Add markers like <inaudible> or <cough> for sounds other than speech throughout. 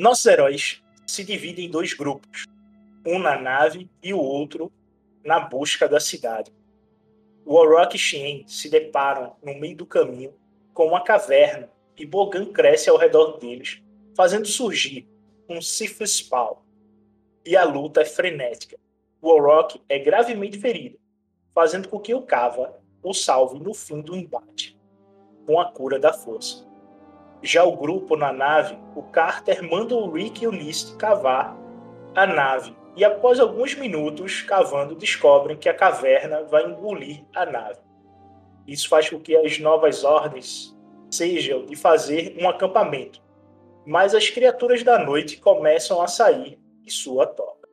Nossos heróis se dividem em dois grupos um na nave e o outro na busca da cidade. Orok e Shien se deparam no meio do caminho com uma caverna e Bogan cresce ao redor deles, fazendo surgir um Sifrispal. E a luta é frenética. O Orok é gravemente ferido, fazendo com que o Kava o salve no fim do embate, com a cura da força. Já o grupo na nave, o Carter manda o Rick e o List cavar a nave e após alguns minutos cavando, descobrem que a caverna vai engolir a nave. Isso faz com que as novas ordens sejam de fazer um acampamento, mas as criaturas da noite começam a sair de sua toca.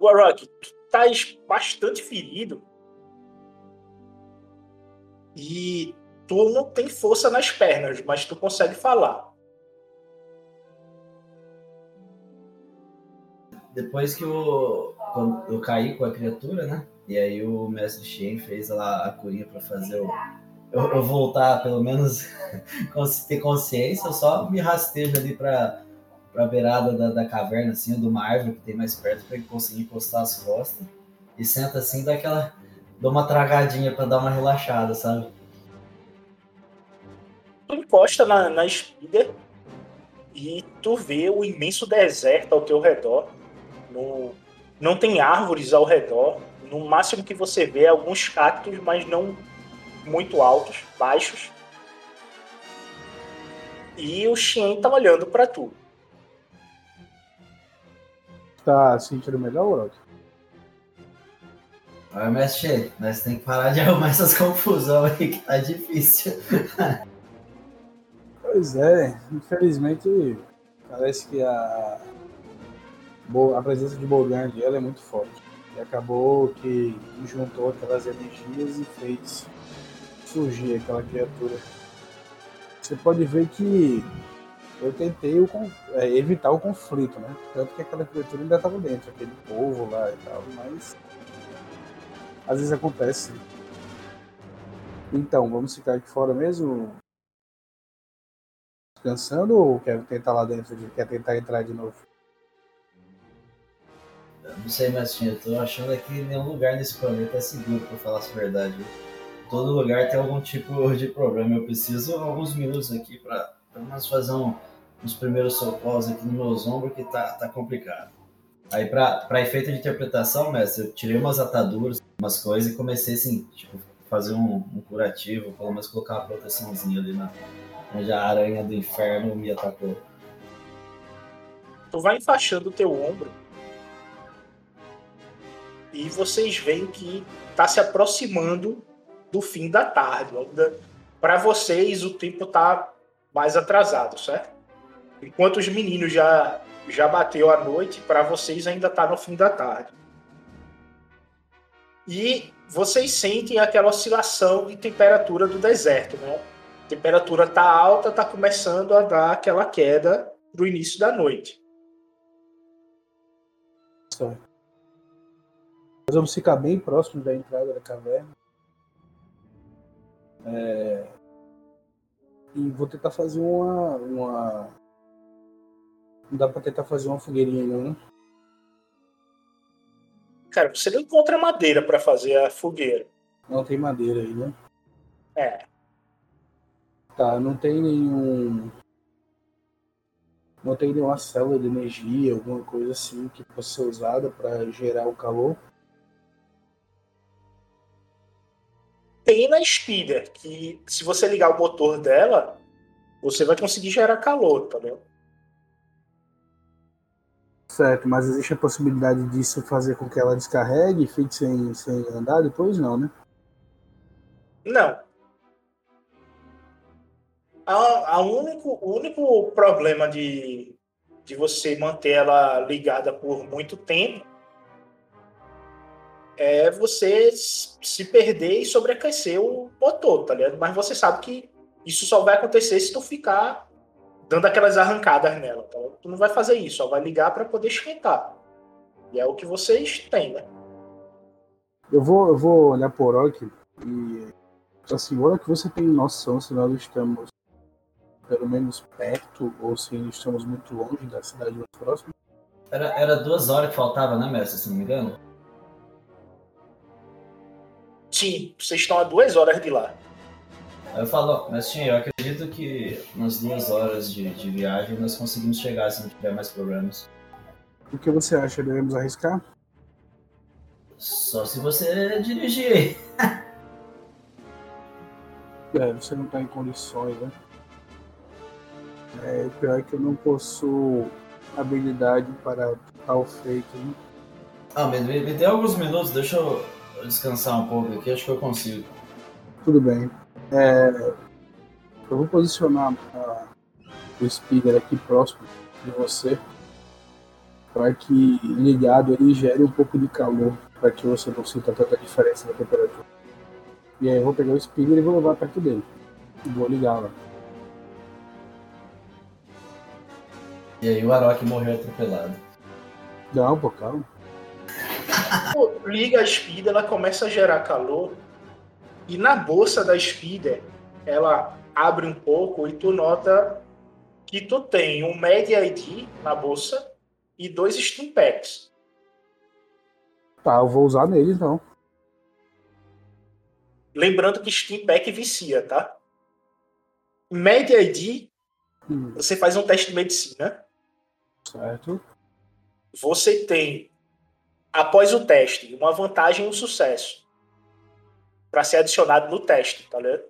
Warrock, estás bastante ferido e tu não tem força nas pernas, mas tu consegue falar. depois que eu, eu caí com a criatura, né? E aí o mestre Shen fez lá a curinha para fazer o, eu, eu, voltar, pelo menos, <laughs> ter consciência, eu só me rastejo ali para a beirada da, da, caverna, assim, de uma árvore que tem mais perto, para conseguir encostar as costas. E senta assim, dá aquela. Dá uma tragadinha para dar uma relaxada, sabe? Tu encosta na, na espida e tu vê o imenso deserto ao teu redor no, não tem árvores ao redor. No máximo que você vê é alguns cactos, mas não muito altos, baixos. E o Shen tá olhando para tu. Tá sentindo melhor, Urok? Olha, mestre, nós tem que parar de <laughs> arrumar essas confusões aí que tá difícil. <laughs> pois é, infelizmente parece que a, a presença de Bogan ali ela é muito forte. E acabou que juntou aquelas energias e fez surgir aquela criatura. Você pode ver que eu tentei o é, evitar o conflito, né? Tanto que aquela criatura ainda estava dentro, aquele povo lá e tal, mas às vezes acontece. Então, vamos ficar aqui fora mesmo? Descansando ou quer tentar lá dentro? de- Quer tentar entrar de novo? Eu não sei, mas eu tô achando que nenhum lugar nesse planeta é seguro, pra falar a verdade. Todo lugar tem algum tipo de problema. Eu preciso alguns minutos aqui pra pelo fazer um, uns primeiros socorros aqui nos meus ombros, que tá, tá complicado. Aí, pra efeito de interpretação, mestre, eu tirei umas ataduras, umas coisas e comecei assim, tipo, fazer um, um curativo, pelo menos colocar uma proteçãozinha ali na. Onde a aranha do inferno me atacou. Tu vai enfaixando o teu ombro e vocês veem que tá se aproximando do fim da tarde. Para vocês o tempo tá mais atrasado, certo? Enquanto os meninos já já bateu a noite, para vocês ainda tá no fim da tarde. E vocês sentem aquela oscilação de temperatura do deserto, né? A temperatura tá alta, tá começando a dar aquela queda pro início da noite. Certo. Nós vamos ficar bem próximo da entrada da caverna. É, E vou tentar fazer uma. uma... Não dá pra tentar fazer uma fogueirinha ainda, né? Cara, você não encontra madeira para fazer a fogueira. Não tem madeira aí, né? É. Tá, não tem nenhum. Não tem nenhuma célula de energia, alguma coisa assim que possa ser usada para gerar o calor. Tem na Speeder, que se você ligar o motor dela, você vai conseguir gerar calor, tá vendo? Certo, mas existe a possibilidade disso fazer com que ela descarregue e fique sem, sem andar depois? Não, né? Não. A, a único, o único problema de, de você manter ela ligada por muito tempo é você se perder e sobreaquecer o motor, tá ligado? Mas você sabe que isso só vai acontecer se tu ficar dando aquelas arrancadas nela, tá? ligado? Tu não vai fazer isso, só vai ligar para poder esquentar. E é o que vocês têm, né? Eu vou, eu vou olhar por Orok e. Assim, Orok, você tem noção se nós estamos pelo menos perto ou se estamos muito longe da cidade mais próxima? Era, era duas horas que faltava, né, mestre, se não me engano? Sim, vocês estão a duas horas de lá. Aí eu falo, sim, eu acredito que umas duas horas de, de viagem nós conseguimos chegar se não tiver mais problemas. O que você acha? Devemos arriscar? Só se você dirigir. <laughs> É, você não está em condições, né? É, pior é que eu não possuo habilidade para tal feito, né? Ah, mas me, me dê alguns minutos, deixa eu descansar um pouco aqui, acho que eu consigo. Tudo bem. É, eu vou posicionar a- o speeder aqui próximo de você para que ligado ele gere um pouco de calor para que você não sinta tanta diferença na temperatura. E aí eu vou pegar o speeder e vou levar perto dele. E vou ligar lá. E aí o Arok morreu atropelado. Não, pô, calma. Pô, liga a Speeder, ela começa a gerar calor e na bolsa da Speeder ela abre um pouco e tu nota que tu tem um Med ID na bolsa e dois Steam Packs. Tá, eu vou usar nele então. Lembrando que Steam Pack vicia, tá? Med ID, Hum, você faz um teste de medicina. certo. Você tem, após o teste, uma vantagem e um sucesso para ser adicionado no teste, tá ligado?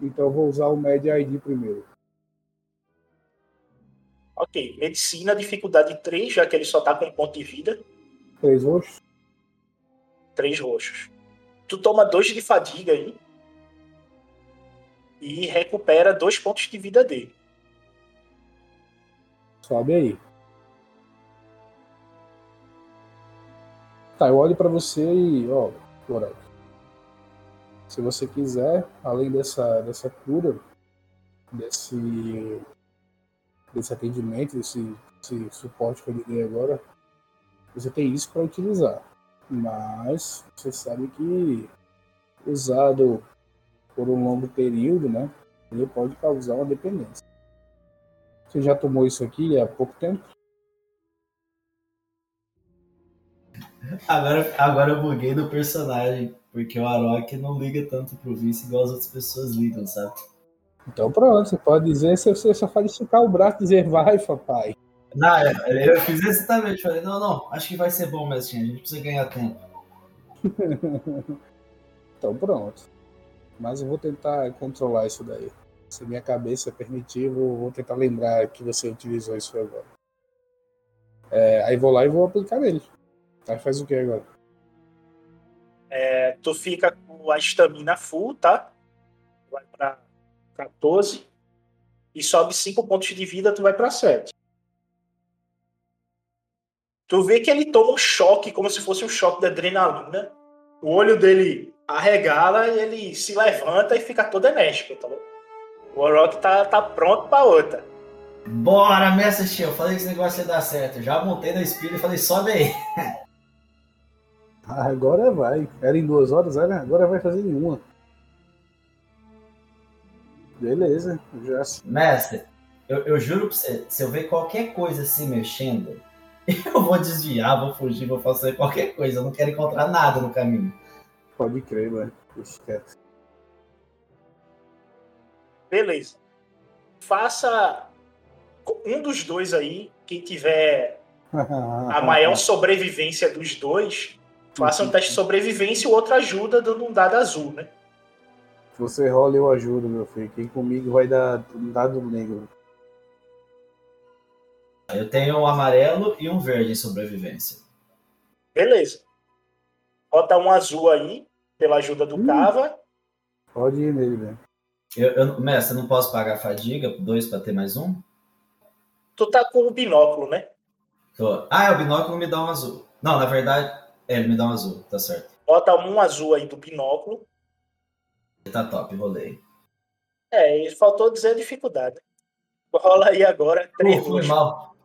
Então eu vou usar o Med ID primeiro. Ok, medicina, dificuldade 3, já que ele só tá com um ponto de vida, Três roxos. 3 roxos. Tu toma 2 de fadiga aí e recupera dois pontos de vida dele. Sobe aí. Tá, eu olho pra você e, ó, Lorak. Se você quiser, além dessa, dessa cura, desse desse atendimento, desse, desse suporte que eu lhe dei agora, você tem isso para utilizar. Mas você sabe que usado por um longo período, né, ele pode causar uma dependência. Você já tomou isso aqui há pouco tempo? Agora, agora eu buguei do personagem, porque o Arok não liga tanto pro vice igual as outras pessoas ligam, sabe? Então pronto, você pode dizer, você só faz esticar o braço e dizer vai, papai. Não, eu, eu fiz exatamente, falei, não, não, acho que vai ser bom, mestre, a gente precisa ganhar tempo. <laughs> então pronto. Mas eu vou tentar controlar isso daí. Se minha cabeça permitir, eu vou tentar lembrar que você utilizou isso agora. É, aí vou lá e vou aplicar nele. Aí faz o que agora? É, tu fica com a estamina full, tá? Vai pra 14. E sobe 5 pontos de vida, tu vai pra 7. Tu vê que ele toma um choque, como se fosse um choque de adrenalina. O olho dele arregala e ele se levanta e fica todo enérgico, tá bom? O Warrock tá, tá pronto pra outra. Bora, mestre Eu falei que esse negócio ia dar certo. Já montei na espírito e falei, sobe aí. <laughs> Agora vai. Era em duas horas, agora vai fazer nenhuma. Beleza, já. Mestre, eu, eu juro pra você, se eu ver qualquer coisa se mexendo, <laughs> eu vou desviar, vou fugir, vou fazer qualquer coisa. Eu não quero encontrar nada no caminho. Pode crer, mano. Esquece. Beleza. Faça um dos dois aí, quem tiver <laughs> a maior sobrevivência dos dois, faça um teste de sobrevivência e o outro ajuda dando um dado azul, né? Se você rola, eu ajudo, meu filho. Quem comigo vai dar um dado negro. Eu tenho um amarelo e um verde em sobrevivência. Beleza. Bota um azul aí, pela ajuda do hum. Cava. Pode ir nele, velho. Eu, eu, mestre, eu não posso pagar fadiga, dois para ter mais um? Tu tá com o binóculo, né? Tô. Ah, é, o binóculo me dá um azul. Não, na verdade, é, ele me dá um azul, tá certo. Bota um azul aí do binóculo. Tá top, rolei. É, faltou dizer a dificuldade. Rola aí agora. Três foi mal.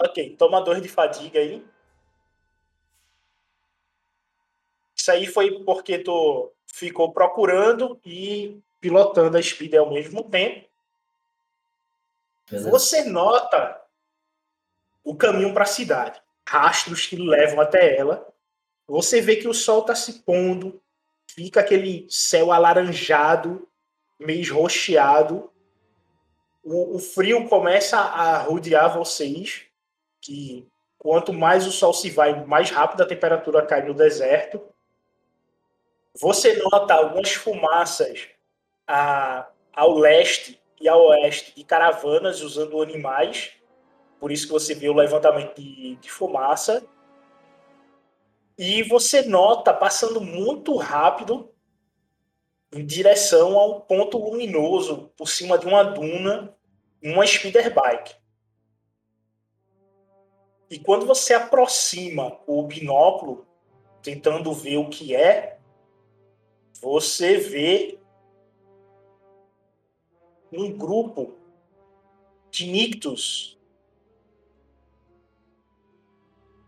Ok, toma dois de fadiga aí. Isso aí foi porque tu ficou procurando e pilotando a Speed ao mesmo tempo. Beleza. Você nota o caminho para a cidade, rastros que levam até ela. Você vê que o sol está se pondo, fica aquele céu alaranjado, meio esroxeado. O, o frio começa a rodear vocês, que quanto mais o sol se vai, mais rápido a temperatura cai no deserto. Você nota algumas fumaças a, ao leste e ao oeste de caravanas usando animais. Por isso que você vê o levantamento de, de fumaça. E você nota, passando muito rápido, em direção a um ponto luminoso por cima de uma duna, uma speeder bike. E quando você aproxima o binóculo, tentando ver o que é, você vê um grupo de nictos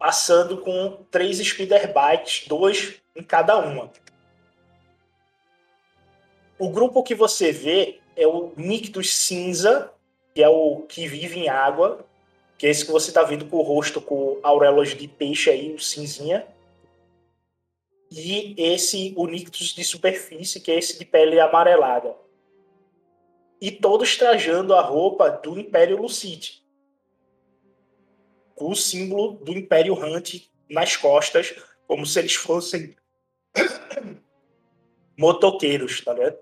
passando com três speeder bikes, dois em cada uma. O grupo que você vê é o Nictus cinza, que é o que vive em água, que é esse que você está vendo com o rosto com auréolas de peixe aí, o cinzinha. E esse, o Nictus de superfície, que é esse de pele amarelada. E todos trajando a roupa do Império Lucite. O símbolo do Império Hunt nas costas, como se eles fossem <coughs> motoqueiros, tá vendo?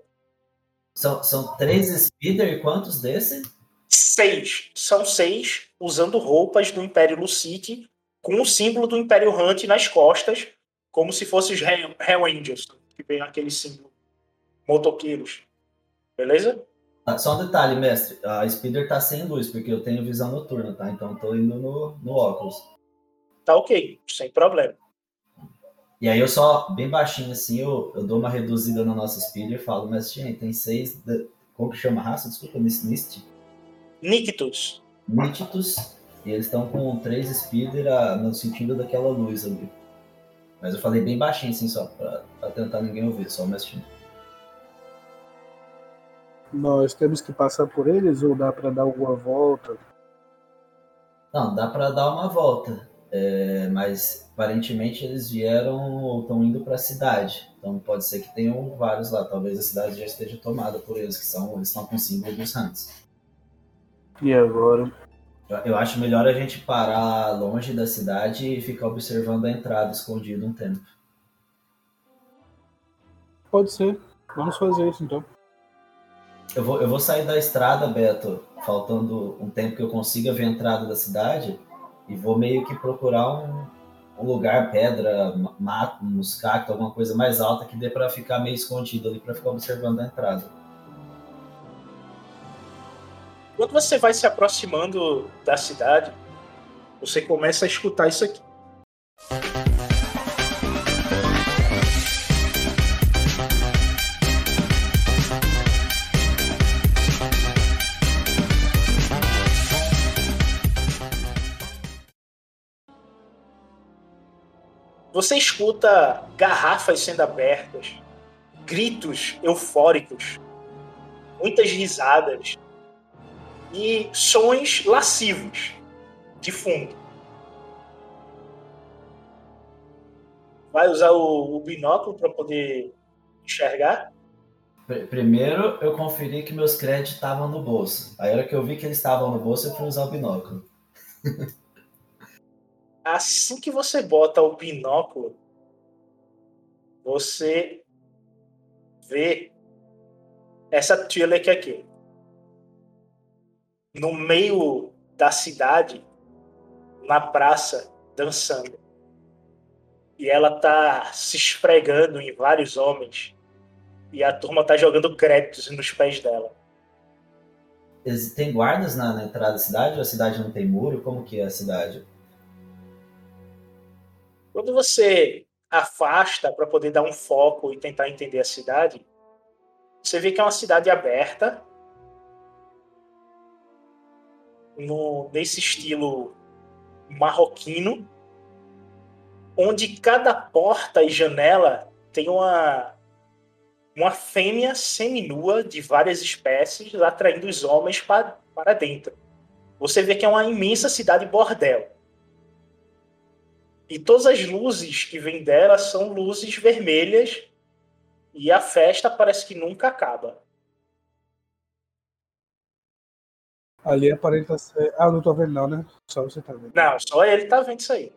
São, são três speeder e quantos desse? Seis. São seis, usando roupas do Império Lucite, com o símbolo do Império Hunt nas costas, como se fossem os Hell Angels, que vem aquele símbolo. Motoqueiros. Beleza? Ah, só um detalhe, mestre. A Speeder tá sem luz, porque eu tenho visão noturna, tá? Então tô indo no, no óculos. Tá ok, sem problema. E aí eu só, bem baixinho assim, eu, eu dou uma reduzida na nossa Speeder e falo, mestre, gente, tem seis. Como que chama a raça? Desculpa, Mist? Nictus. Nítidos. E eles estão com três speeder ah, no sentido daquela luz ali. Mas eu falei bem baixinho, assim, só pra, pra tentar ninguém ouvir, só o mestre. Nós temos que passar por eles ou dá pra dar alguma volta? Não, dá pra dar uma volta. É, mas aparentemente eles vieram ou estão indo pra cidade. Então pode ser que tenham vários lá. Talvez a cidade já esteja tomada por eles, que são, eles estão com o símbolo dos Hunts. E agora? Eu, eu acho melhor a gente parar longe da cidade e ficar observando a entrada escondido um tempo. Pode ser. Vamos fazer isso então. Eu vou, eu vou sair da estrada, Beto, faltando um tempo que eu consiga ver a entrada da cidade, e vou meio que procurar um, um lugar, pedra, ma- mato, uns alguma coisa mais alta que dê pra ficar meio escondido ali, pra ficar observando a entrada. Quando você vai se aproximando da cidade, você começa a escutar isso aqui. Você escuta garrafas sendo abertas, gritos eufóricos, muitas risadas e sons lascivos de fundo. Vai usar o, o binóculo para poder enxergar? Pr- Primeiro, eu conferi que meus créditos estavam no bolso. Aí, a hora que eu vi que eles estavam no bolso, eu fui usar o binóculo. <laughs> Assim que você bota o binóculo, você vê essa Twi'lek aqui. No meio da cidade, na praça, dançando. E ela tá se esfregando em vários homens. E a turma tá jogando créditos nos pés dela. Tem guardas na, na entrada da cidade ou a cidade não tem muro? Como que é a cidade? Quando você afasta para poder dar um foco e tentar entender a cidade, você vê que é uma cidade aberta, no, nesse estilo marroquino, onde cada porta e janela tem uma, uma fêmea seminua de várias espécies atraindo os homens pa, para dentro. Você vê que é uma imensa cidade bordel. E todas as luzes que vêm dela são luzes vermelhas e a festa parece que nunca acaba. Ali aparenta ser. Ah, eu não tô vendo não, né? Só você tá vendo. Não, só ele tá vendo isso aí.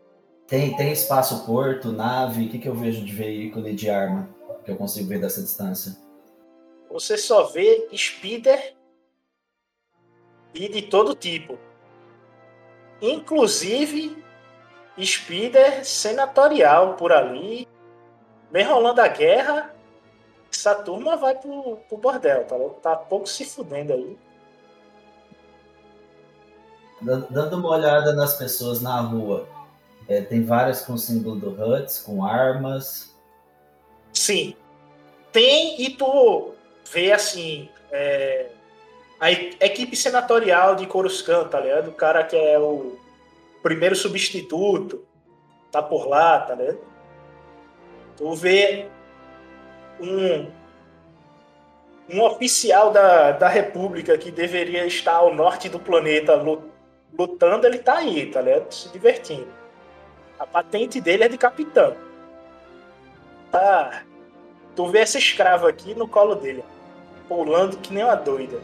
Tem, tem espaço porto, nave? O que, que eu vejo de veículo e de arma? Que eu consigo ver dessa distância? Você só vê speeder e de todo tipo. Inclusive speeder senatorial por ali. Vem rolando a guerra. Essa turma vai pro, pro bordel, tá? Tá pouco se fudendo aí. Dan- Dando uma olhada nas pessoas na rua, é, tem várias com símbolo do Huts, com armas. Sim. Tem e tu vê assim. é, a equipe senatorial de Coruscant, tá ligado? O cara que é o primeiro substituto, tá por lá, tá ligado? Tu vê um, um oficial da, da República que deveria estar ao norte do planeta lu- lutando, ele tá aí, tá ligado? Se divertindo. A patente dele é de capitão. Tá. Tu vê essa escrava aqui no colo dele, pulando que nem uma doida.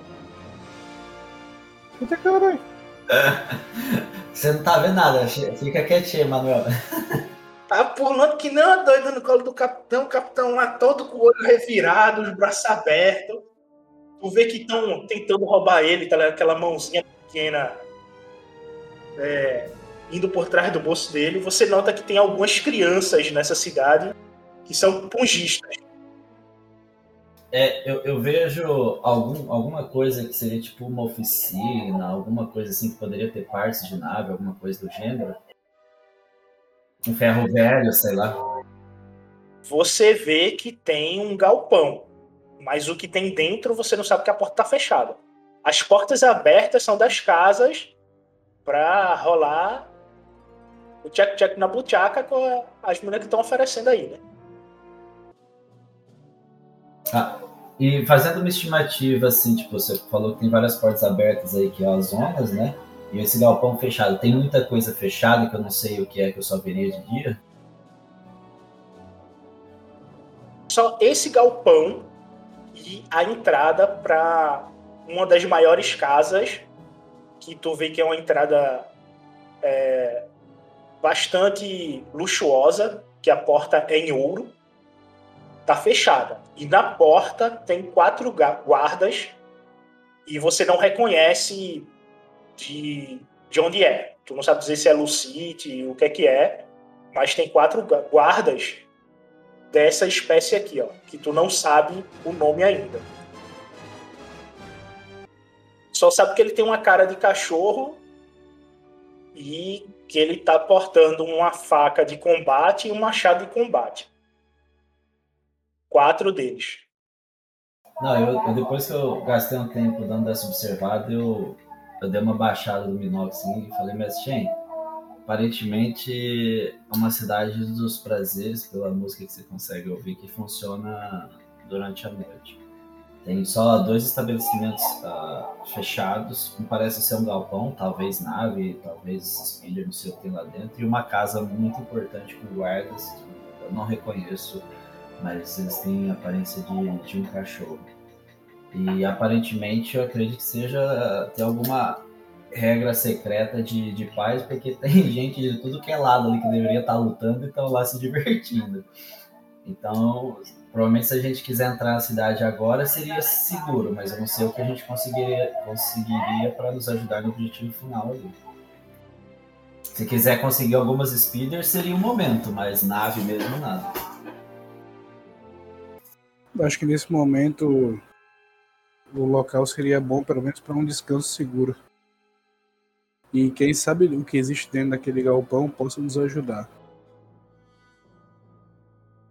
Eita caralho. <laughs> Você não tá vendo nada, fica quietinho, Manuel. <laughs> Tá pulando que nem uma doida no colo do capitão, o capitão lá todo com o olho revirado, os braços abertos. Tu vê que estão tentando roubar ele, tá? Aquela mãozinha pequena é, indo por trás do bolso dele. Você nota que tem algumas crianças nessa cidade que são pungistas. É, eu, eu vejo algum, alguma coisa que seria tipo uma oficina, alguma coisa assim que poderia ter partes de nave, alguma coisa do gênero. Um ferro velho, sei lá. Você vê que tem um galpão, mas o que tem dentro você não sabe que a porta tá fechada. As portas abertas são das casas para rolar o check-check na buchaca com as meninas que estão oferecendo aí, né? Ah, e fazendo uma estimativa, assim, tipo, você falou que tem várias portas abertas aí, que é as zonas, né? E esse galpão fechado, tem muita coisa fechada que eu não sei o que é, que eu só veria de dia? Só esse galpão e a entrada para uma das maiores casas, que tu vê que é uma entrada é, bastante luxuosa, que a porta é em ouro, tá fechada. E na porta tem quatro guardas e você não reconhece de, de onde é. Tu não sabe dizer se é Lucite, o que é que é, mas tem quatro guardas dessa espécie aqui, ó, que tu não sabe o nome ainda. Só sabe que ele tem uma cara de cachorro e que ele tá portando uma faca de combate e um machado de combate. Quatro deles. Não, eu, eu, depois que eu gastei um tempo dando essa observada, eu, eu dei uma baixada do Minox assim, e falei, mas Shen, aparentemente é uma cidade dos prazeres, pela música que você consegue ouvir, que funciona durante a noite. Tem só dois estabelecimentos uh, fechados, um parece ser um galpão, talvez nave, talvez speeder, não sei o que tem lá dentro, e uma casa muito importante com guardas, que eu não reconheço mas eles têm a aparência de, de um cachorro. E aparentemente eu acredito que seja ter alguma regra secreta de, de paz, porque tem <laughs> gente de tudo que é lado ali que deveria estar lutando e estão lá se divertindo. Então, provavelmente se a gente quiser entrar na cidade agora seria seguro, mas eu não sei o que a gente conseguiria, conseguiria para nos ajudar no objetivo final ali. Se quiser conseguir algumas speeders, seria o momento, mas nave mesmo nada. Acho que nesse momento o local seria bom, pelo menos para um descanso seguro. E quem sabe o que existe dentro daquele galpão possa nos ajudar.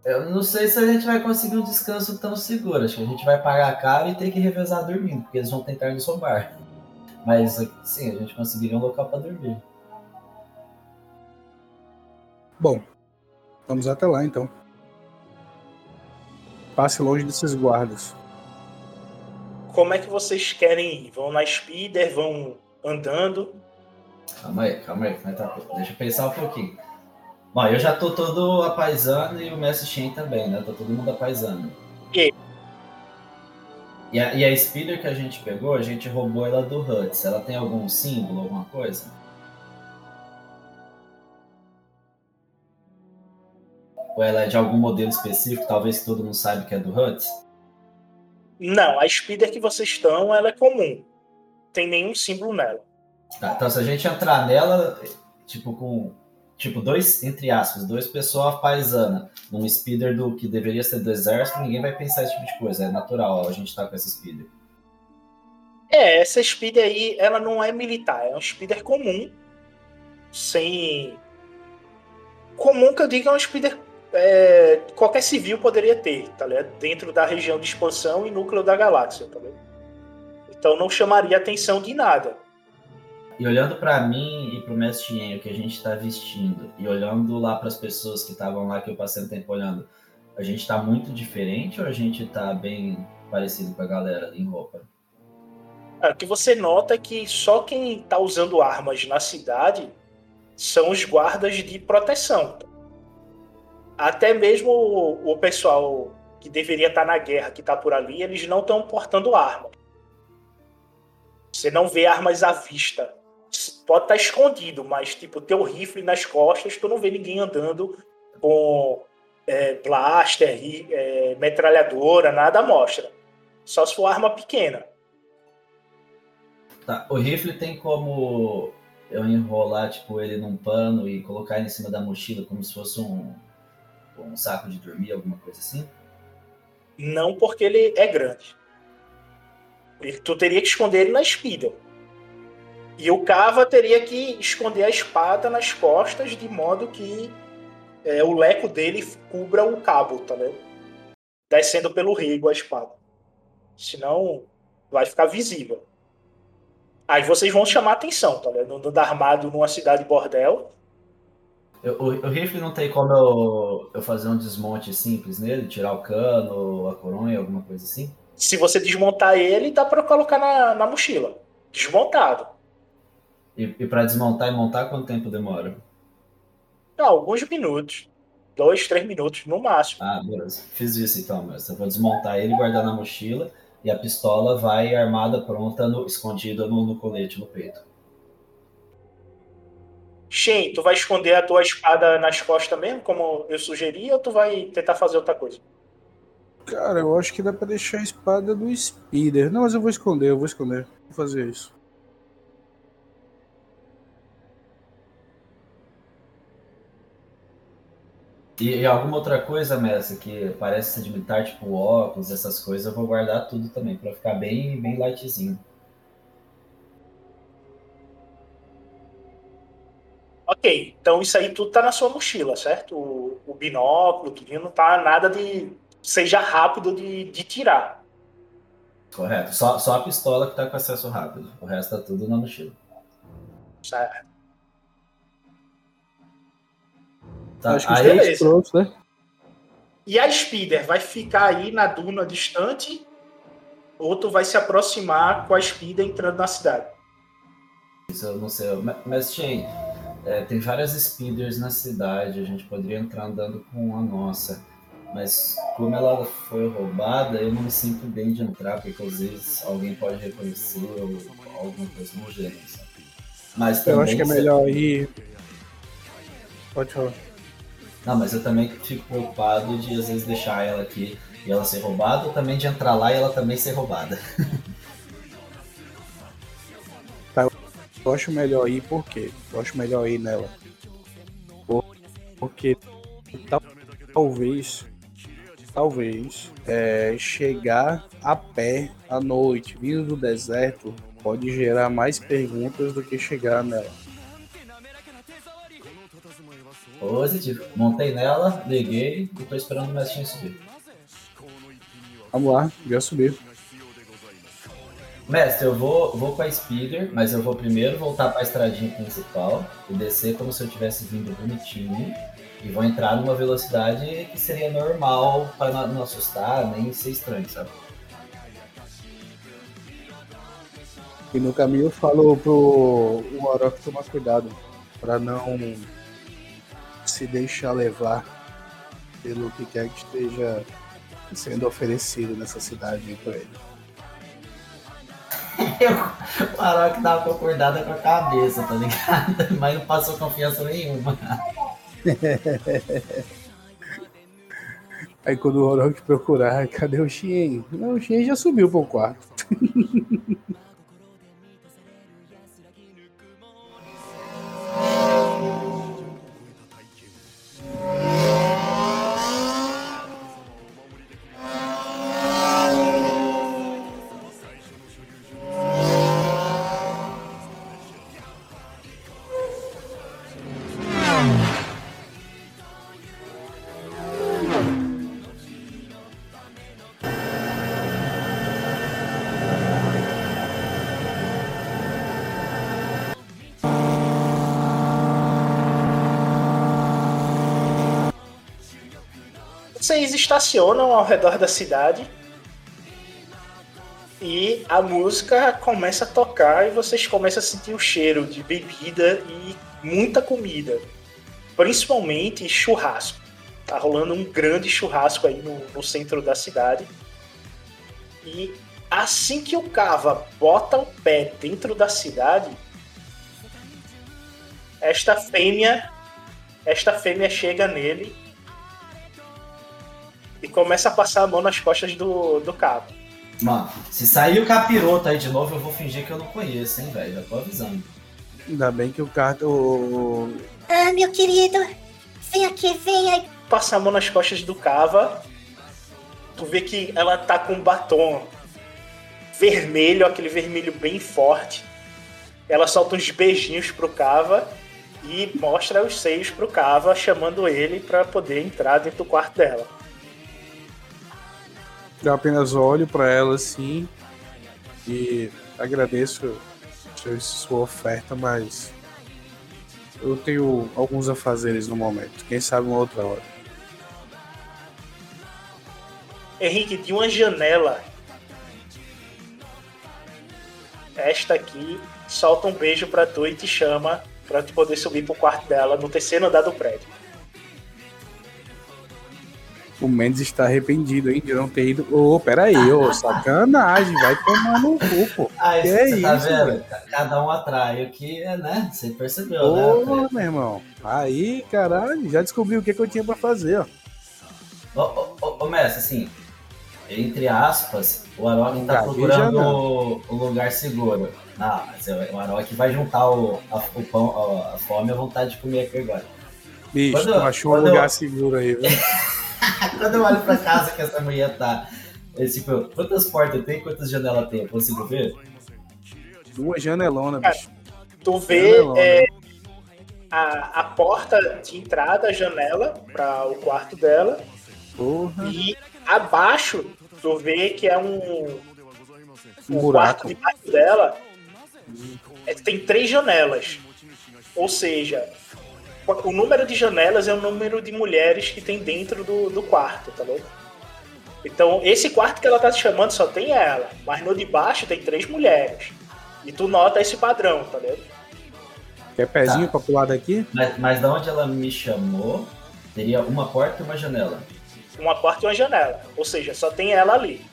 Eu não sei se a gente vai conseguir um descanso tão seguro. Acho que a gente vai pagar caro e ter que revezar dormindo, porque eles vão tentar nos roubar. Mas sim, a gente conseguiria um local para dormir. Bom, vamos até lá então passe longe desses guardas. Como é que vocês querem ir? Vão na speeder, vão andando? Calma aí, calma aí, tá... deixa eu pensar um pouquinho. Bom, eu já tô todo apaisando e o Messi Shen também, né? Tá todo mundo apaisando. E? E a, e a speeder que a gente pegou, a gente roubou ela do Huts. Ela tem algum símbolo, alguma coisa? Ou ela é de algum modelo específico, talvez que todo mundo saiba que é do Huts? Não, a speeder que vocês estão, ela é comum. Tem nenhum símbolo nela. Tá, então se a gente entrar nela, tipo com tipo dois, entre aspas, dois pessoas paisana, num speeder do que deveria ser do exército, ninguém vai pensar esse tipo de coisa. É natural ó, a gente tá com esse speeder. É, essa speeder aí, ela não é militar, é um speeder comum, sem comum que eu digo é um speeder é, qualquer civil poderia ter, tá ligado? Dentro da região de expansão e núcleo da galáxia, tá ligado? Então não chamaria atenção de nada. E olhando para mim e pro Mestre Yen, o que a gente tá vestindo, e olhando lá para as pessoas que estavam lá, que eu passei um tempo olhando, a gente tá muito diferente ou a gente tá bem parecido com a galera em roupa? É, o que você nota é que só quem tá usando armas na cidade são os guardas de proteção. Tá? até mesmo o, o pessoal que deveria estar na guerra, que está por ali, eles não estão portando arma. Você não vê armas à vista. Pode estar tá escondido, mas tipo, teu rifle nas costas, tu não vê ninguém andando com é, blaster, é, metralhadora, nada mostra. Só se for arma pequena. Tá, o rifle tem como eu enrolar tipo, ele num pano e colocar ele em cima da mochila como se fosse um, um saco de dormir, alguma coisa assim? Não, porque ele é grande. Tu teria que esconder ele na espida. E o Cava teria que esconder a espada nas costas, de modo que é, o leco dele cubra o cabo, tá vendo? Descendo pelo rego a espada. Senão vai ficar visível. Aí vocês vão chamar atenção, tá ligado? Andando armado numa cidade bordel. Eu- o, o rifle não tem como eu, eu fazer um desmonte simples nele, tirar o cano, a coronha, alguma coisa assim? Se você desmontar ele, dá pra colocar na, na mochila. Desmontado. E, e para desmontar e montar, quanto tempo demora? Não, alguns minutos. Dois, três minutos no máximo. Ah, beleza. Fiz isso então, mas eu vou desmontar ele, guardar na mochila e a pistola vai armada, pronta, no, escondida no, no colete, no peito. Shen, tu vai esconder a tua espada nas costas mesmo, como eu sugeri, ou tu vai tentar fazer outra coisa? Cara, eu acho que dá pra deixar a espada do Speeder. Não, mas eu vou esconder, eu vou esconder. Vou fazer isso. E, e alguma outra coisa, mestre, que parece sedimentar, tipo óculos, essas coisas, eu vou guardar tudo também, pra ficar bem, bem lightzinho. Ok, então isso aí tudo tá na sua mochila, certo? O, o binóculo, tudo não tá nada de. seja rápido de, de tirar. Correto. Só, só a pistola que tá com acesso rápido. O resto tá tudo na mochila. certo? Tá, acho que beleza. prontos, né? E a Spider vai ficar aí na duna distante? Ou tu vai se aproximar com a Spider entrando na cidade? Isso eu não sei. Ma- Mas, Shane, é, tem várias speeders na cidade. A gente poderia entrar andando com a nossa. Mas como ela foi roubada, eu não me sinto bem de entrar, porque às vezes alguém pode reconhecer ou alguma coisa do gênero. sabe? Mas Eu acho que é melhor ir. Pode falar. Não, mas eu também fico preocupado de às vezes deixar ela aqui e ela ser roubada, ou também de entrar lá e ela também ser roubada. <laughs> Eu acho melhor ir por quê? Eu acho melhor ir nela. Por- Porque tal- talvez, talvez, é, chegar a pé à noite, vindo do deserto, pode gerar mais perguntas do que chegar nela. Positivo. Montei nela, liguei e tô esperando o mestre subir. Vamos lá, já subiu. Mestre, eu vou, vou com a Speeder, mas eu vou primeiro voltar pra estradinha principal e descer como se eu tivesse vindo bonitinho. E vou entrar numa velocidade que seria normal pra não, assustar, nem ser estranho, sabe? E no caminho eu falo pro Orochi tomar cuidado para não se deixar levar pelo que quer que esteja sendo oferecido nessa cidade pra ele. O Arok dava concordada com a cabeça, tá ligado? <laughs> Mas não passou confiança nenhuma. Aí quando o Orochi procurar, cadê o Xien? Não, o Xien já subiu pro quarto. <laughs> estacionam ao redor da cidade e a música começa a tocar e vocês começam a sentir o cheiro de bebida e muita comida, principalmente churrasco. Tá rolando um grande churrasco aí no, no centro da cidade. E assim que o Cava bota o pé dentro da cidade, esta fêmea, esta fêmea chega nele e começa a passar a mão nas costas do, do Cava. Mano, se sair o capiroto aí de novo, eu vou fingir que eu não conheço, hein, velho? Já tô avisando. Ainda bem que o carta. O... Ah, meu querido, vem aqui, vem aí. Passa a mão nas costas do Cava. Tu vê que ela tá com um batom vermelho, aquele vermelho bem forte. Ela solta uns beijinhos pro Cava e mostra os seios pro Cava, chamando ele pra poder entrar dentro do quarto dela. Eu apenas olho pra ela assim e agradeço sua oferta, mas eu tenho alguns afazeres no momento. Quem sabe uma outra hora. Henrique, de uma janela. Esta aqui solta um beijo pra tu e te chama pra tu poder subir pro quarto dela no terceiro andar do prédio. O Mendes está arrependido, hein, de não ter ido. Ô, peraí, ô, <laughs> sacanagem, vai tomar no cu, pô. Que você é tá isso, velho? Cada um atrai o que, né? Você percebeu, né? Ô, meu irmão. Aí, caralho, já descobri o que, que eu tinha pra fazer, ó. Ô, ô, ô, mestre, assim, entre aspas, o Arok tá procurando o, o lugar seguro. Mas o Arok vai juntar o, a, o pão, a, a fome e a vontade de comer aqui agora. Bicho, Quando- achou um lugar seguro aí, viu? <laughs> <laughs> Quando eu olho pra casa que essa mulher tá. É, tipo, quantas portas tem, quantas janelas tem? Eu consigo ver? Duas janelonas, bicho. Tu vê Janelona. é, a, a porta de entrada, a janela para o quarto dela. Porra. E abaixo, tu vê que é um, Um o buraco. quarto debaixo dela é, tem três janelas. Ou seja, o número de janelas é o número de mulheres que tem dentro do, do quarto, tá vendo? Então, esse quarto que ela tá te chamando só tem ela, mas no de baixo tem três mulheres. E tu nota esse padrão, tá vendo? Quer pezinho Tá. pra pular daqui? Mas, mas da onde ela me chamou, teria uma porta e uma janela. Uma porta e uma janela. Ou seja, só tem ela ali.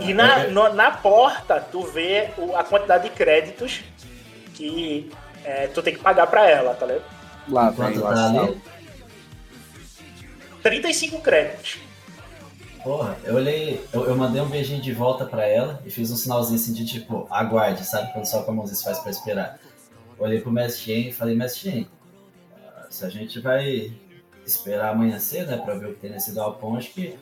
E na, no- na porta, tu vê o- a quantidade de créditos que é, tu tem que pagar pra ela, tá ligado? Lá Enquanto vem o tá assalto. ali, 35 créditos. porra, eu olhei, eu, eu mandei um beijinho de volta pra ela e fiz um sinalzinho assim de tipo, aguarde, sabe? Quando só com a mãozinha se faz pra esperar. Olhei pro Mestre Shen e falei, Mestre Shen, ah, se a gente vai esperar amanhecer, né, pra ver o que tem nesse galpão, acho que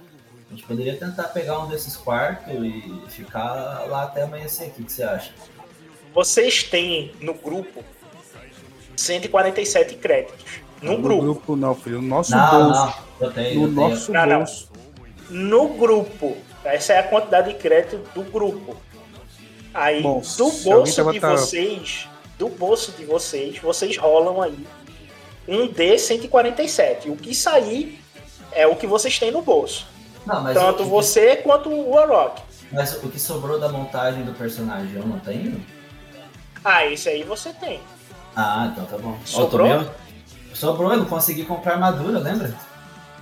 a gente poderia tentar pegar um desses quartos e ficar lá até amanhecer. O que, que você acha? Vocês têm no grupo 147 créditos. No No grupo. grupo não, filho. No nosso Não, bolso. não, eu tenho, No eu tenho. nosso não. bolso. No grupo. Essa é a quantidade de crédito do grupo. Aí, Bom, do bolso de tá- vocês, do bolso de vocês, vocês rolam aí um D147. O que sair é o que vocês têm no bolso. Não, mas Tanto o, você quanto o Warlock. Mas o que sobrou da montagem do personagem eu não tenho? Ah, esse aí você tem. Ah, então tá bom. Sobrou? Ó, o meu- Sobrou, eu não consegui comprar armadura, lembra?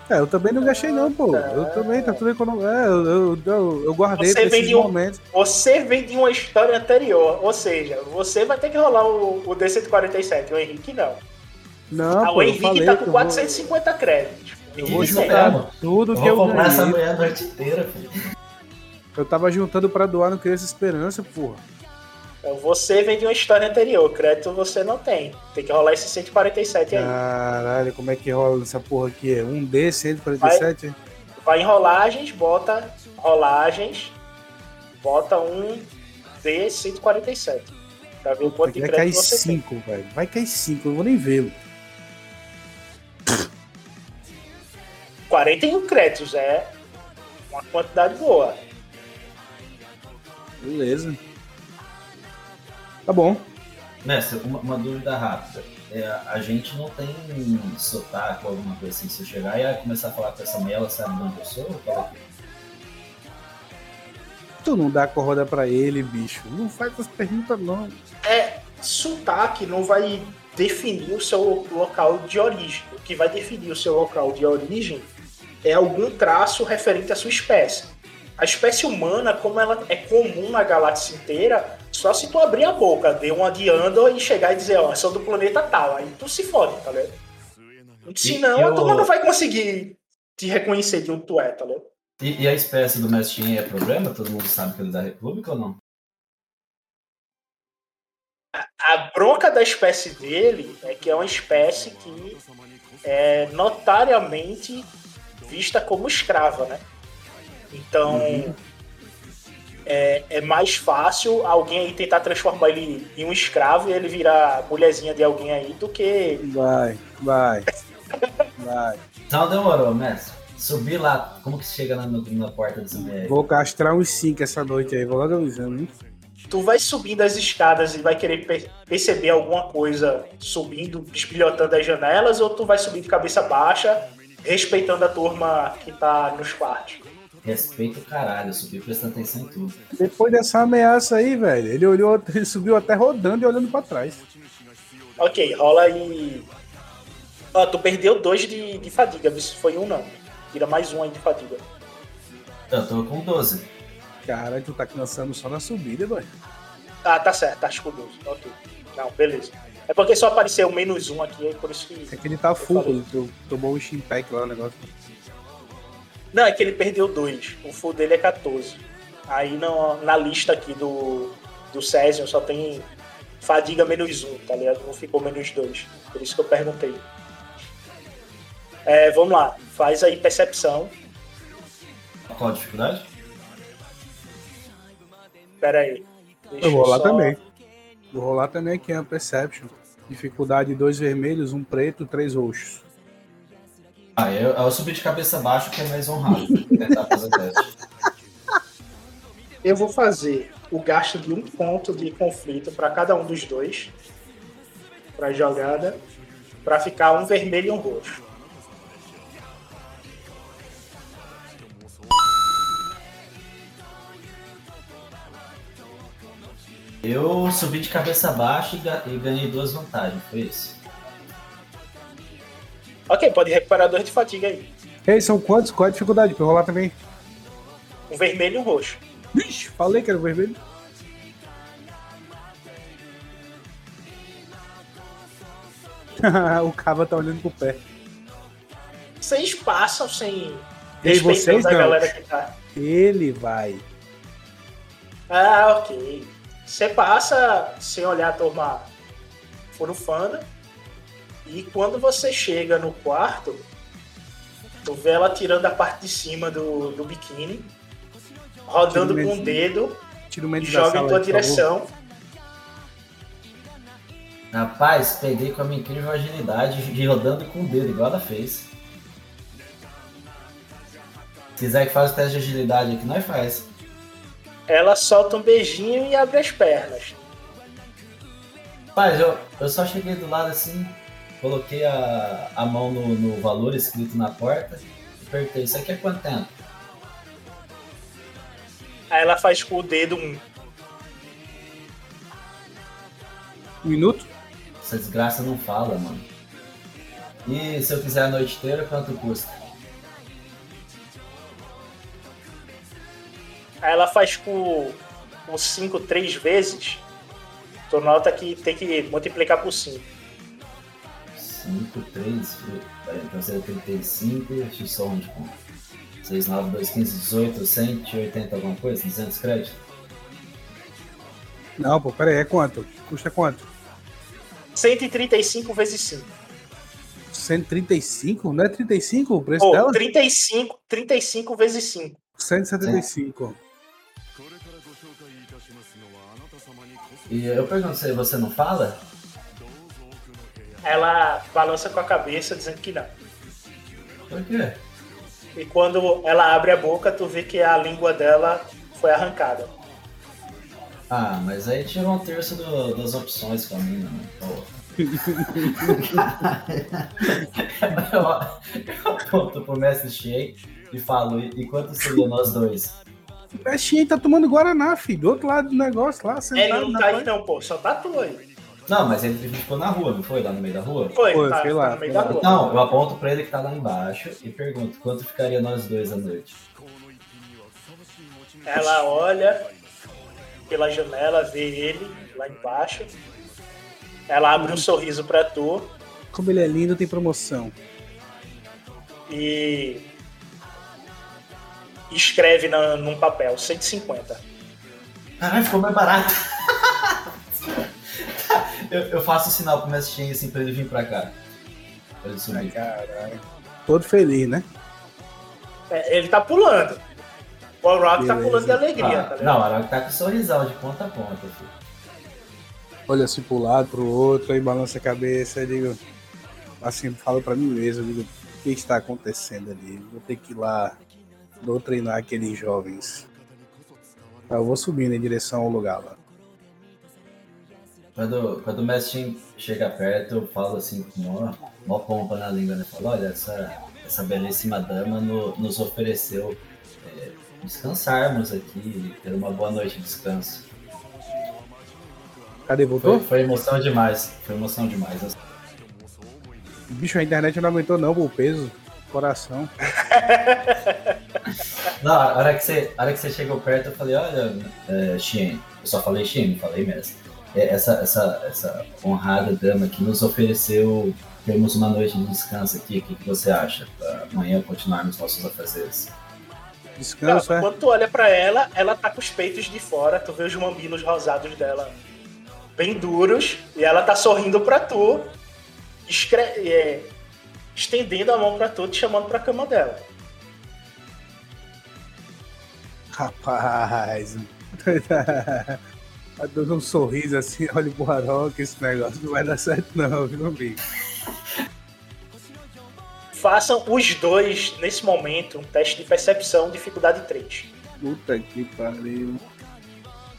É, eu também não gastei não, pô. Eu também, tá tudo econômico. É, eu, eu, eu, eu guardei Você vendeu- momentos. Você vem de uma história anterior. Ou seja, você vai ter que rolar o, o D147. O Henrique não. Não, Ah, pô, o eu Henrique falei tá com eu vou, 450 créditos. eu vou Isso juntar tudo Eu que eu vou comprar essa mulher a noite inteira, filho. Eu tava juntando pra doar no Criança Esperança, porra. Então você vem de uma história anterior. Crédito você não tem. Tem que rolar esse 147 aí. Caralho, como é que rola essa porra aqui? É um D 147? Vai em rolagens, bota rolagens, bota um D147. Pra ver o quanto de Vai cair crédito você tem. 5, velho. Vai cair 5, eu vou nem vê-lo. 41 créditos é uma quantidade boa. Beleza. Tá bom. Mestre, uma, uma dúvida rápida. É, a gente não tem sotaque ou alguma coisa assim. Se eu chegar e começar a falar com essa mulher, ela sabe de onde eu sou? Fala. Tu não dá corda pra ele, bicho. Não faz essas perguntas, não. É, sotaque não vai definir o seu local de origem. O que vai definir o seu local de origem é algum traço referente à sua espécie. A espécie humana, como ela é comum na galáxia inteira, só se tu abrir a boca, der uma de Andor e chegar e dizer, ó, sou do planeta tal, aí tu se fode, tá ligado? Senão a eu- turma não vai conseguir te reconhecer de onde tu é, tá ligado? E, e a espécie do Mestre Shen é problema? Todo mundo sabe que ele é da República ou não? A bronca da espécie dele é que é uma espécie que é notariamente vista como escrava, né? Então é, é mais fácil alguém aí tentar transformar ele em um escravo e ele virar mulherzinha de alguém aí do que. Vai, vai. Vai. Então demorou, mestre. Subir lá, como que chega na, na porta mulher? aí? Vou castrar uns 5 essa noite aí, vou logo avisando, hein? tu vai subindo as escadas e vai querer per- perceber alguma coisa subindo, espilhotando as janelas, ou tu vai subir de cabeça baixa, respeitando a turma que tá nos quartos? Respeito o caralho, eu subi prestando atenção em tudo. Depois dessa ameaça aí, velho, ele olhou, ele subiu até rodando e olhando pra trás. Ok, rola aí. Ó, tu perdeu dois de, de fadiga, isso foi um não. Tira mais um aí de fadiga. Eu tô com 12. Cara, tu tá cansando só na subida, velho. Ah, tá certo, tá com 12. Ok. Não, beleza. É porque só apareceu menos um aqui, é por isso que. É que ele tá full, ele to- tomou o Shimpack lá, o negócio. Não, é que ele perdeu dois. O full dele é 14. Aí no- na lista aqui do, do Césio só tem fadiga menos um, tá ligado? Não ficou menos dois. Por isso que eu perguntei. É, vamos lá. Faz aí percepção. Qual a dificuldade? Pera aí. Deixa Eu vou rolar só- também. Vou rolar também aqui a Perception. Dificuldade dois vermelhos, um preto, três roxos. Ah, eu, eu subi de cabeça baixa que é mais honrado. Tentar fazer o teste. Eu vou fazer o gasto de um ponto de conflito para cada um dos dois. Pra jogada. Pra ficar um vermelho e um roxo. Eu subi de cabeça baixa e ganhei duas vantagens, foi isso. Ok, pode recuperar dois de fatiga aí. Ei, são quantos? Qual é a dificuldade? Pra rolar também. Um vermelho e um roxo. Vixe, falei que era o vermelho. <laughs> o Cava tá olhando pro pé. Vocês passam sem. Ei, vocês a não. galera que tá. Ele vai. Ah, ok. Você passa sem olhar a turma furufana. E quando você chega no quarto, tu vê ela tirando a parte de cima do, do biquíni, rodando com o medinho. dedo Tira o medo e joga sala em tua favor. direção. Rapaz, peguei com a minha incrível agilidade <laughs> e rodando com o dedo, igual ela fez. Se quiser que faça o teste de agilidade aqui, nós faz. Ela solta um beijinho e abre as pernas. Rapaz, eu, eu só cheguei do lado assim, coloquei a, a mão no, no valor escrito na porta e apertei. Isso aqui é quanto tempo? Aí ela faz com o dedo um. Um minuto? Essa desgraça não fala, mano. E se eu quiser a noite inteira, quanto custa? Aí ela faz com o 5 três vezes. Tu nota que tem que multiplicar por 5. 5, 3, então seria 35, deixa eu só onde com 6, 9, 2, 15, 18, 180 alguma coisa, 200 créditos? Não, pô, pera aí, é quanto? Custa quanto? 135 vezes 5. 135? Não é 35 o preço Ou dela? 35, 35 vezes 5. 175. E eu pergunto se você não fala? Ela balança com a cabeça dizendo que não. Por quê? E quando ela abre a boca, tu vê que a língua dela foi arrancada. Ah, mas aí tirou um terço do- das opções pra mim, né? Pô. eu, eu aponto pro mestre Shea e falo, e, e quanto seria nós dois? O Pestinho tá tomando Guaraná, filho. Do outro lado do negócio lá, sentado. Ele não tá aí não, pô. Só tá tu aí. Não, mas ele ficou na rua, não foi? Lá no meio da rua? Foi, Foi, tá, foi tá lá, no meio da rua. Não, eu aponto pra ele que tá lá embaixo e pergunto, quanto ficaria nós dois à noite? Ela olha pela janela, vê ele lá embaixo. Ela abre um sorriso pra tu Como ele é lindo, tem promoção. e escreve na, num papel 150. Caralho, ficou mais barato. <laughs> eu, eu faço o sinal pro mestre Shea assim pra ele vir pra cá. Pra ele Ai, subir. caralho. Todo feliz, né? É, ele tá pulando. O Rock tá pulando de alegria, Ah, tá ligado? não, o Arok tá com o sorrisal de ponta a ponta, filho. Olha assim pro lado, pro outro, aí balança a cabeça, aí digo. Assim, falo pra mim mesmo, digo, o que está acontecendo ali? Vou ter que ir lá doutrinar aqueles jovens. Eu vou subindo em direção ao lugar lá. Quando, quando o mestre chega perto, eu falo assim com uma, uma pompa na língua, né? Falo, olha, essa, essa belíssima dama no- nos ofereceu é, descansarmos aqui, ter uma boa noite de descanso. Cadê? Voltou? Foi, foi emoção demais, foi emoção demais. assim. Bicho, a internet não aguentou não, o peso, coração. <laughs> Não, a hora que você, a hora que você chegou perto, eu falei, olha, é, Xien, eu só falei Xien, não falei mestre. É, Essa, essa, essa honrada dama que nos ofereceu termos uma noite de descanso aqui, o que, que você acha? Pra amanhã continuarmos nossos afazeres. Descanso, Cara, é? quando tu olha pra ela, ela tá com os peitos de fora, tu vê os mambinos rosados dela bem duros, e ela tá sorrindo pra tu, escre- é, estendendo a mão pra tu, te chamando pra cama dela. Rapaz. <laughs> <laughs> Tá dando um sorriso assim, <laughs> olha pro Haroque, esse negócio não vai dar certo não, viu, amigo? Façam os dois, nesse momento, um teste de percepção, dificuldade 3. Puta que pariu.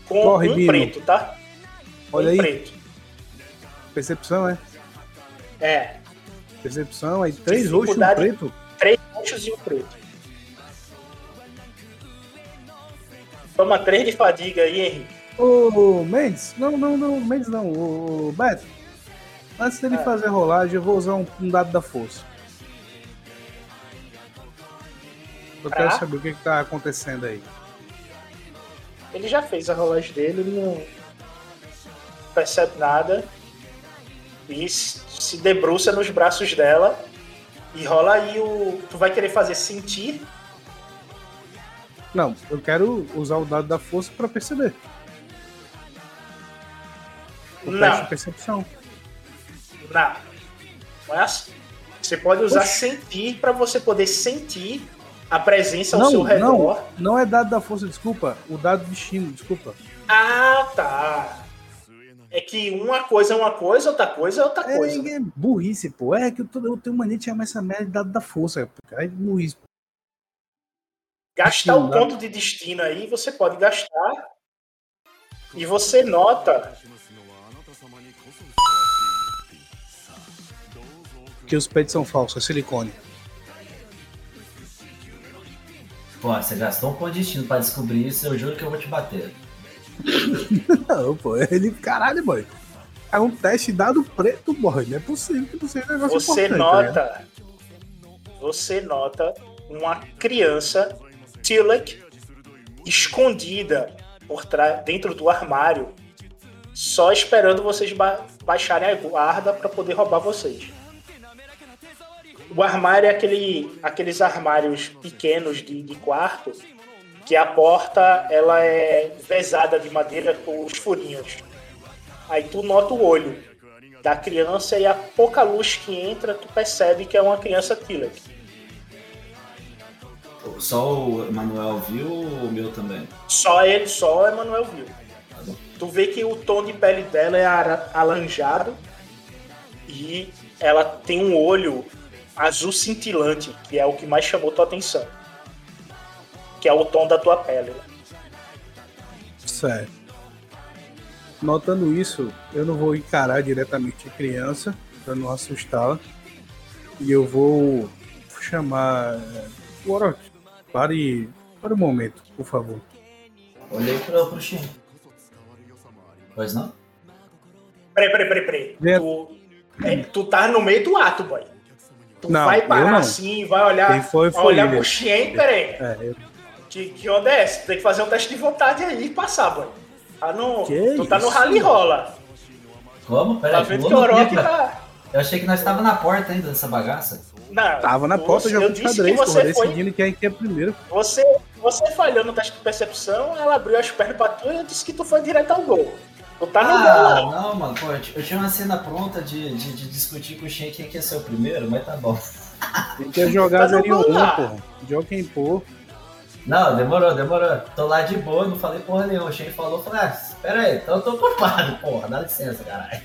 Com Corre, um Bino. preto, tá? Olha um aí. preto. Percepção, é? É, Percepção, aí três roxos e um preto. três roxos e um preto. Toma três de fadiga aí, Henrique. Ô, Mendes, não, não, não, Mendes não, ô, Beto. Antes dele É. fazer a rolagem, eu vou usar um, um dado da força. Eu Pra? quero saber o que, que tá acontecendo aí. Ele já fez a rolagem dele, ele não percebe nada. E se debruça nos braços dela. E rola aí o. Tu vai querer fazer sentir. Não, eu quero usar o dado da força pra perceber. O teste Não, de percepção. não. Não é assim. Você pode usar Oxi. sentir pra você poder sentir a presença ao Não, seu redor. não, não é dado da força, desculpa. O dado de estímulo, desculpa. Ah, tá. É que uma coisa é uma coisa, outra coisa é outra coisa. É, é burrice, pô. É que eu, tô- eu tenho mania de chamar essa merda de dado da força. pô. É burrice. Gastar o Destino, ponto de destino aí, você pode gastar. E você nota Que os peitos são falsos, é silicone. Pô, você gastou um ponto de destino pra descobrir isso, eu juro que eu vou te bater. <laughs> Não, pô. Ele, caralho, boy. É um teste dado preto, boy. Não é possível que não seja um negócio Você ligado? nota. Você nota uma criança Tilek escondida por trás dentro do armário, só esperando vocês ba baixarem a guarda para poder roubar vocês. O armário é aquele, aqueles armários pequenos de, de quarto que a porta ela é vezada de madeira com os furinhos. Aí tu nota o olho da criança e a pouca luz que entra, tu percebe que é uma criança Tilek. Só o Manuel viu ou o meu também? Só ele, só o Emanuel viu. Tu vê que o tom de pele dela é alaranjado e ela tem um olho azul cintilante, que é o que mais chamou tua atenção. Que é o tom da tua pele. né? Certo. Notando isso, eu não vou encarar diretamente a criança pra não assustá-la. E eu vou chamar. é, O Orochi. Pare. Para o momento, por favor. Olhei pro, pro Shin. Pois não? Peraí, peraí, peraí, peraí. Tu, é, tu tá no meio do ato, boy. Tu Não, vai parar assim, vai olhar, Quem foi, vai foi olhar pro Xien, peraí. É, eu... Que, que onda é essa? Tu tem que fazer um teste de vontade aí e passar, boy. Tá no, Que tu tá no rally rola. Como? Tá Peraí, vendo pulou que o Orochi pipa. tá. Eu achei que nós estávamos na porta ainda dessa bagaça. Não, Tava na porta eu jogando disse xadrez, que você foi. decidindo quem que é primeiro. Você, você falhou no teste de percepção, ela abriu as pernas pra tu e eu disse que tu foi direto ao gol. Tu tá no Ah, lá. não, mano. Pô, eu tinha uma cena pronta de, de, de discutir com o Shen quem que ia ser o primeiro, mas tá bom. Tem que jogar Tá no 0 gol 1, lá. porra. Joga quem pôr. Não, demorou, demorou. Tô lá de boa, não falei porra nenhuma. O Shen falou, falei, ah, pera aí, então eu tô ocupado, porra, dá licença, caralho.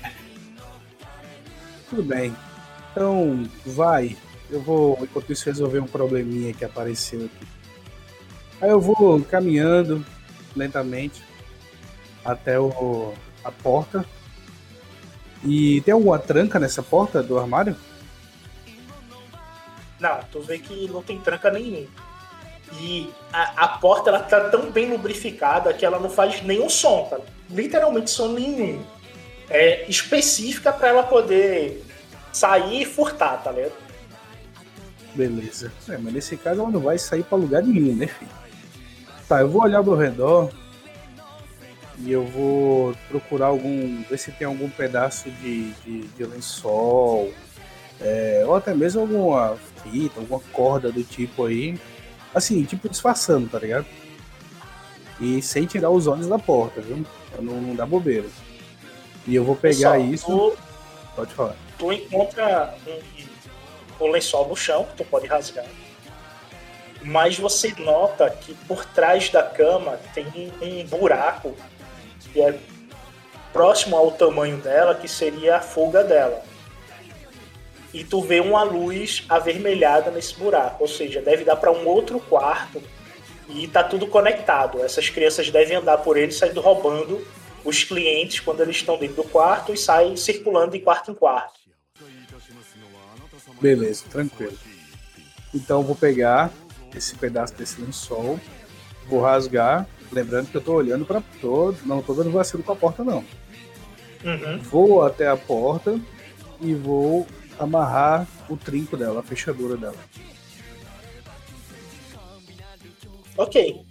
Tudo bem. Então, vai. Eu vou, enquanto isso, resolver um probleminha que apareceu aqui. Aí eu vou caminhando lentamente até o, a porta E tem alguma tranca nessa porta do armário? Não, tu vê que não tem tranca nenhum. E a, a porta ela tá tão bem lubrificada que ela não faz nenhum som, tá? Literalmente som nenhum. É específica para ela poder sair e furtar, tá ligado? Beleza. É, mas nesse caso ela não vai sair pra lugar nenhum, né, filho? Tá, eu vou olhar pro redor e eu vou procurar algum. ver se tem algum pedaço de, de, de lençol, é, ou até mesmo alguma fita, alguma corda do tipo aí. Assim, tipo disfarçando, tá ligado? E sem tirar os olhos da porta, viu? Pra não, não dar bobeira. E eu vou pegar Pessoal, isso. Tu, Pode falar. tu encontra um, um lençol no chão que tu pode rasgar. Mas você nota que por trás da cama tem um buraco que é próximo ao tamanho dela, que seria a fuga dela. E tu vê uma luz avermelhada nesse buraco, ou seja, deve dar para um outro quarto e tá tudo conectado. Essas crianças devem andar por ele saindo roubando os clientes quando eles estão dentro do quarto e saem circulando de quarto em quarto. Beleza, tranquilo. Então vou pegar esse pedaço desse lençol, vou rasgar, lembrando que eu tô olhando para todo, não tô dando vacilo com a porta não. Uhum. Vou até a porta e vou amarrar o trinco dela, a fechadura dela. Ok.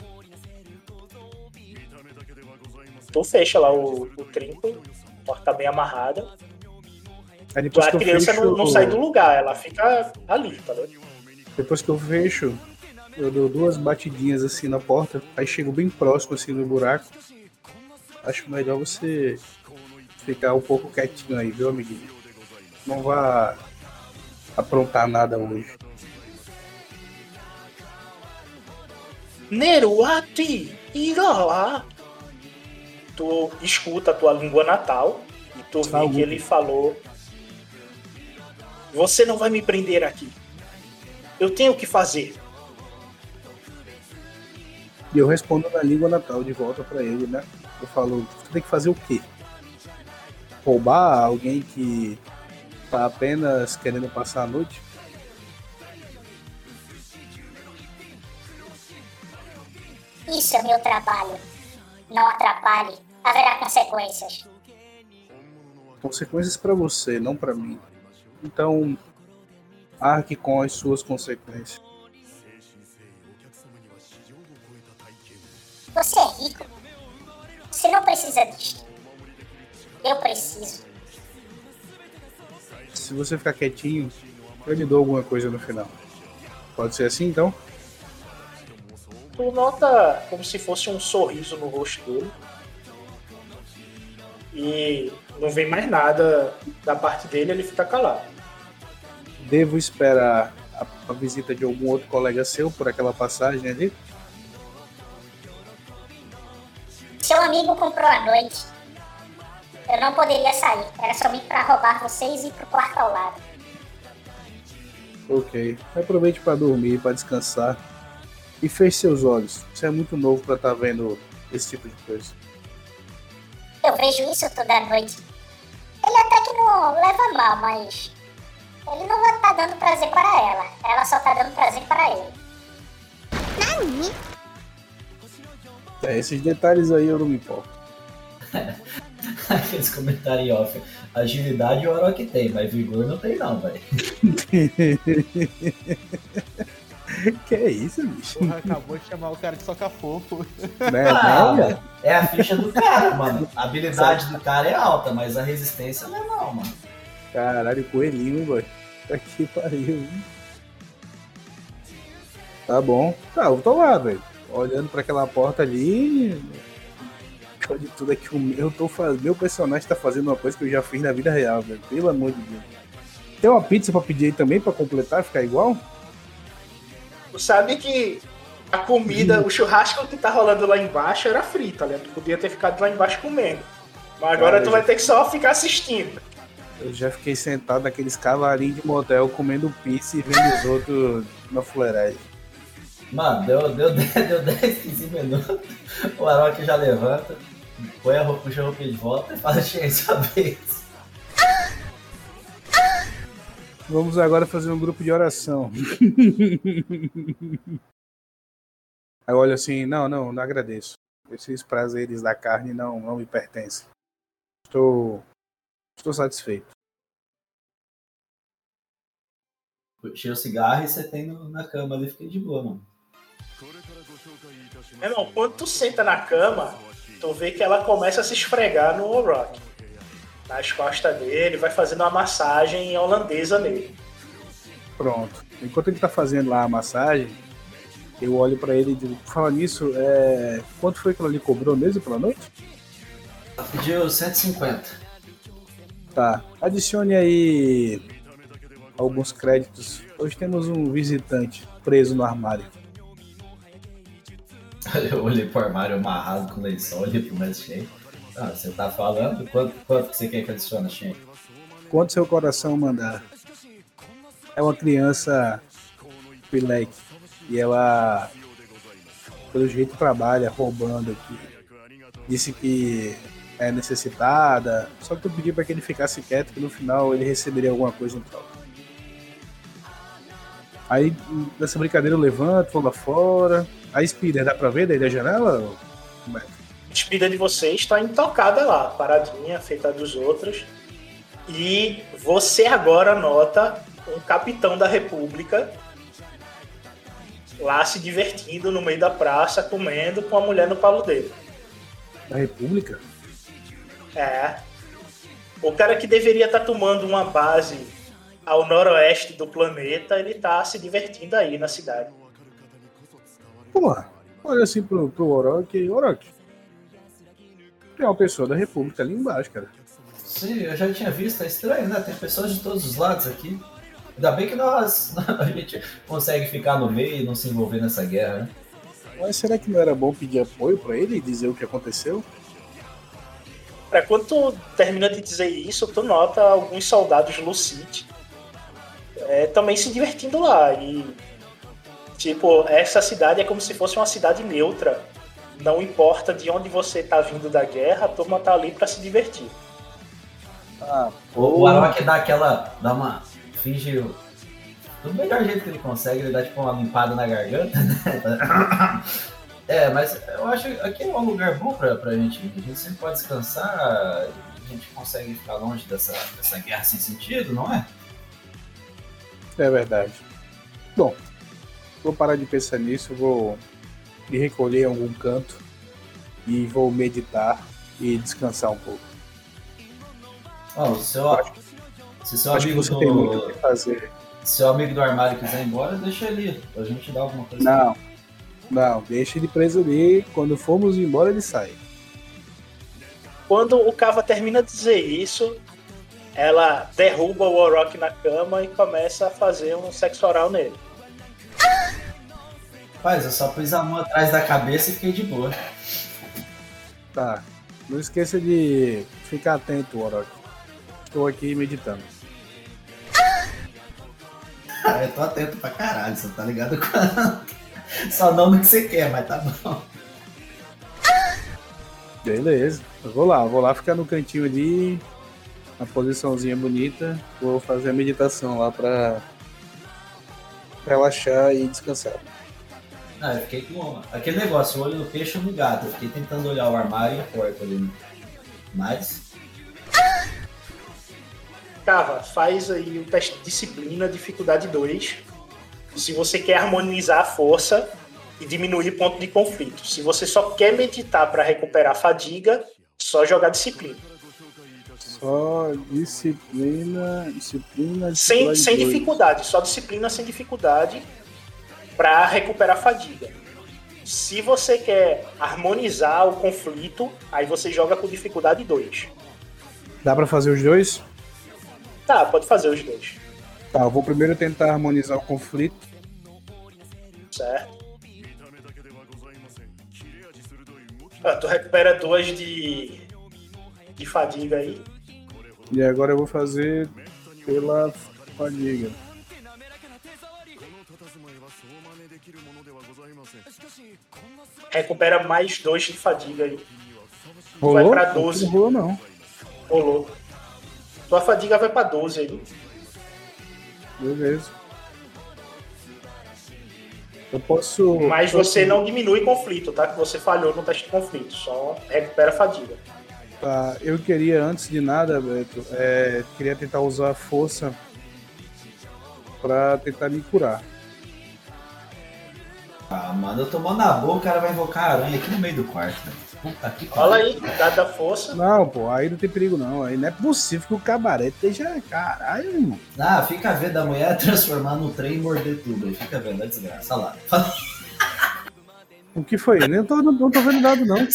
Tu fecha lá o, o trinco, a porta tá bem amarrada. A criança fecho, não, não sai do lugar, ela fica ali, tá ligado? Depois que eu fecho, eu dou duas batidinhas assim na porta, aí chego bem próximo assim no buraco. Acho melhor você ficar um pouco quietinho aí, viu, amiguinho? Não vá aprontar nada hoje. Neruati Irola. Tu escuta a tua língua natal e tu vê que ele falou: Você não vai me prender aqui. Eu tenho o que fazer. E eu respondo na língua natal de volta pra ele, né? Eu falo, você tem que fazer o quê? Roubar alguém que tá apenas querendo passar a noite? Isso é meu trabalho. Não atrapalhe. Haverá consequências. Consequências pra você, não pra mim. Então, arque com as suas consequências. Você é rico. Você não precisa disso. Eu preciso. Se você ficar quietinho, eu lhe dou alguma coisa no final. Pode ser assim, então? Tu nota como se fosse um sorriso no rosto dele. E não vem mais nada da parte dele, ele fica calado. Devo esperar a, a visita de algum outro colega seu por aquela passagem ali? Amigo comprou à noite. Eu não poderia sair. Era somente para roubar vocês e ir pro quarto ao lado. Ok. Aproveite para dormir, para descansar. E feche seus olhos. Você é muito novo para estar vendo esse tipo de coisa. Eu vejo isso toda noite. Ele até que não leva mal, mas. Ele não vai estar dando prazer para ela. Ela só tá dando prazer para ele. É, esses detalhes aí eu não me importo. <laughs> Aqueles comentários em off. Agilidade o Orochi tem, mas vigor não tem não, velho. <laughs> que é isso, bicho? Porra, acabou de chamar o cara de soca fofo. Né, Ah, né? é a ficha do cara, mano. A habilidade do cara é alta, mas a resistência não é não, mano. Caralho, coelhinho, velho. Tá que pariu. hein? Tá bom. Tá, eu tô lá, velho. Olhando pra aquela porta ali. Pior de tudo é que o meu, tô faz... meu personagem tá fazendo uma coisa que eu já fiz na vida real, velho. Pelo amor de Deus. Tem uma pizza pra pedir aí também pra completar, ficar igual? Tu sabe que a comida, o churrasco que tá rolando lá embaixo era frito, né? Tu podia ter ficado lá embaixo comendo. Mas agora Cara, tu vai já- ter que só ficar assistindo. Eu já fiquei sentado naqueles cavalinhos de motel comendo pizza e vendo os outros na fuleiragem. Mano, deu, deu, <laughs> 10, deu 10, 15 minutos. O Orochi já levanta, põe a roupa, puxa a roupa de volta e fala, cheio sua vez. Vamos agora fazer um grupo de oração. Aí <laughs> eu olho assim, não, não, não agradeço. Esses prazeres da carne não, não me pertencem. Estou, estou satisfeito. Puxei o cigarro e você tem no- na cama ali, fiquei de boa, mano. Meu irmão, quando tu senta na cama, tu vê que ela começa a se esfregar no Rock. Nas costas dele, vai fazendo uma massagem holandesa nele. Pronto. Enquanto ele tá fazendo lá a massagem, eu olho pra ele e digo, fala nisso, é... quanto foi que ela lhe cobrou mesmo pela noite? Pediu 150. Tá. Adicione aí alguns créditos. Hoje temos um visitante preso no armário. <laughs> Eu olhei pro armário amarrado com lençol, olhei pro mestre Shen. Ah, você tá falando? Quanto, quanto que você quer que adicione, Shen? Quanto seu coração mandar. É uma criança pileque. E ela, pelo jeito, trabalha roubando aqui. Disse que é necessitada. Só que eu pedi para que ele ficasse quieto, que no final ele receberia alguma coisa em troca. Aí, nessa brincadeira, eu levanto, vou lá fora. A Spider, dá pra ver daí da janela? como é? A despedida de vocês está intocada lá, paradinha, feita dos outros. E você agora nota um capitão da República lá se divertindo no meio da praça, comendo com a mulher no palo dele. Da República? É. O cara que deveria estar tomando uma base ao noroeste do planeta, ele tá se divertindo aí na cidade. Porra, olha assim pro, pro Orochi. Orochi. Tem uma pessoa da República ali embaixo, cara. Sim, eu já tinha visto, é estranho, né? Tem pessoas de todos os lados aqui. Ainda bem que nós, <laughs> a gente consegue ficar no meio e não se envolver nessa guerra, né? Mas será que não era bom pedir apoio pra ele e dizer o que aconteceu? Pra quando tu termina de dizer isso, tu nota alguns soldados Lucite é, também se divertindo lá. E, tipo, essa cidade é como se fosse uma cidade neutra. Não importa de onde você tá vindo da guerra, a turma tá ali pra se divertir. Ah, O, o Arok dá aquela. dá uma. finge. o- Do melhor jeito que ele consegue, ele dá tipo uma limpada na garganta, né? <laughs> É, mas eu acho que aqui é um lugar bom pra, pra gente. ir. A gente sempre pode descansar, a gente consegue ficar longe dessa, dessa guerra sem sentido, não é? É verdade. Bom, vou parar de pensar nisso, vou me recolher em algum canto e vou meditar e descansar um pouco. Ó, o seu, se seu Acho que amigo você tem muito o do, que fazer. se seu amigo do armário quiser ir embora, deixa ele ir. A gente dá alguma coisa. Não, não, deixa ele preso ali. Quando formos embora, ele sai. Quando o Kava termina de dizer isso, ela derruba o Warrock na cama e começa a fazer um sexo oral nele. Rapaz, eu só pus a mão atrás da cabeça e fiquei de boa. Tá. Não esqueça de ficar atento, Orochi. Estou aqui meditando. Ah, eu tô atento pra caralho, você tá ligado com. <laughs> Só não no que você quer, mas tá bom. Beleza. Eu vou lá, vou lá ficar no cantinho ali, na posiçãozinha bonita. Vou fazer a meditação lá pra relaxar e descansar. Ah, eu fiquei com aquele negócio, o olho no peixe no gato. Eu fiquei tentando olhar o armário e a porta ali. né? Mas. Cava, faz aí o teste de disciplina, dificuldade 2. Se você quer harmonizar a força e diminuir ponto de conflito. Se você só quer meditar para recuperar a fadiga, só jogar disciplina. Só disciplina, disciplina, Sem, dificuldade sem dois. dificuldade, só disciplina sem dificuldade para recuperar a fadiga. Se você quer harmonizar o conflito, aí você joga com dificuldade 2. Dá pra fazer os dois? Tá, pode fazer os dois, Tá, eu vou primeiro tentar harmonizar o conflito. certo? Ah, tu recupera duas de, de fadiga aí. E agora eu vou fazer pela fadiga. Recupera mais dois de fadiga aí. Rolou? Vai pra 12. Não rolou, não. Rolou. Tua fadiga vai pra 12 aí. Beleza. Eu posso. Mas você não diminui conflito, tá? Que você falhou no teste de conflito, só recupera a fadiga. Tá, eu queria, antes de nada, Beto, é, queria tentar usar a força pra tentar me curar. Ah, mano, eu tomando na boca, o cara vai invocar a aranha aqui no meio do quarto. Puta que Olha aí, dado da força. Não, pô, aí não tem perigo não. Aí não é possível que o cabaré esteja. Caralho, irmão. Ah, fica vendo a mulher <laughs> transformar no trem e morder tudo. Aí fica vendo, é desgraça. Olha lá. O que foi? Nem tô, não, não tô vendo nada, não.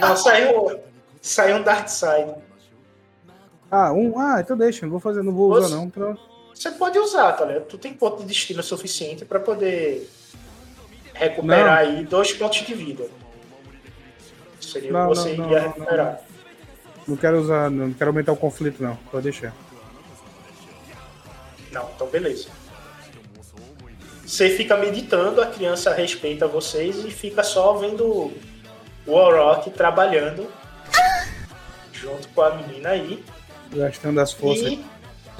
Não, saiu, saiu um Dark Side. Ah, um. Ah, então deixa, não vou fazer, não vou usar Você- não. Pra... Você pode usar, tá ligado? Tu tem ponto de destino suficiente pra poder recuperar Não. aí dois pontos de vida. Seria Não, você não, não, ia não, recuperar. Não quero usar, não quero aumentar o conflito, não. Pode deixar. Não, então beleza. Você fica meditando, a criança respeita vocês e fica só vendo o Orok trabalhando junto com a menina aí. Gastando as forças E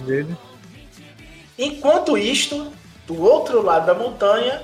dele. enquanto isto, do outro lado da montanha,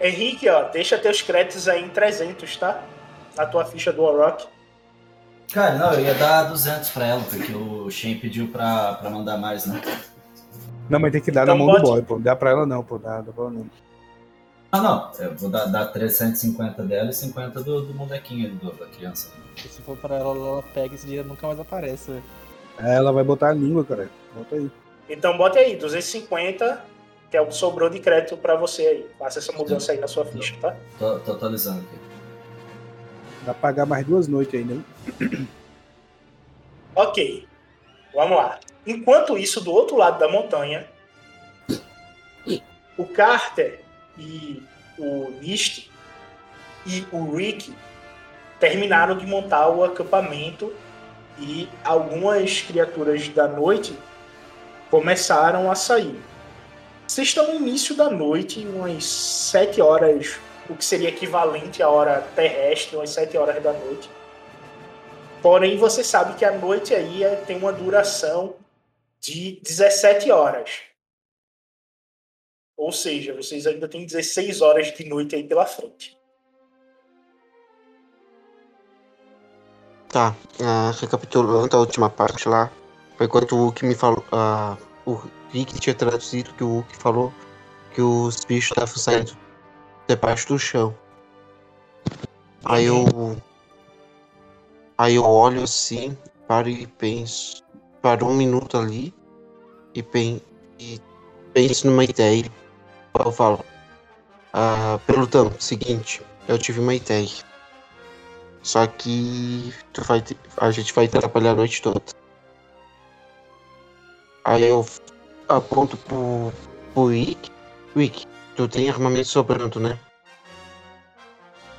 Henrique, ó, deixa teus créditos aí em 300, tá? Na tua ficha do Orok. Cara, não, eu ia dar 200 pra ela, porque o Shen pediu pra, pra mandar mais, né? Não, mas tem que dar Então na mão do bote- boy, pô. Dá pra ela não, pô. Dá, dá pra ela não. Ah, não, eu vou dar, dar 350 dela e 50 do, do molequinho ali, do, da criança. E se for pra ela, ela pega esse dinheiro e nunca mais aparece, velho. Ela vai botar a língua, cara. Bota aí. Então bota aí, 250, que é o que sobrou de crédito pra você aí. Faça essa mudança aí na sua ficha, tá? Tô, tô atualizando aqui. Dá pra pagar mais duas noites ainda, hein? <clears throat> Ok, vamos lá. Enquanto isso, do outro lado da montanha, o Carter e o Nist e o Rick terminaram de montar o acampamento e algumas criaturas da noite começaram a sair. Vocês estão no início da noite, umas 7 horas, o que seria equivalente à hora terrestre, umas 7 horas da noite. Porém, você sabe que a noite aí é- tem uma duração de 17 horas. Ou seja, vocês ainda têm 16 horas de noite aí pela frente. Tá, ah, recapitulando a última parte lá, foi quando o Hulk me falou. ah, o Rick tinha traduzido que o Hulk falou que os bichos estavam saindo debaixo do chão. Aí eu. Aí eu olho assim, paro e penso. Paro um minuto ali e, pen, e penso numa ideia. Eu falo. Ah, Pelutão, seguinte, eu tive uma ideia. Só que tu vai a gente vai trabalhar a noite toda. Aí eu aponto pro, pro Wick. Wick, tu tem armamento sobrando, né?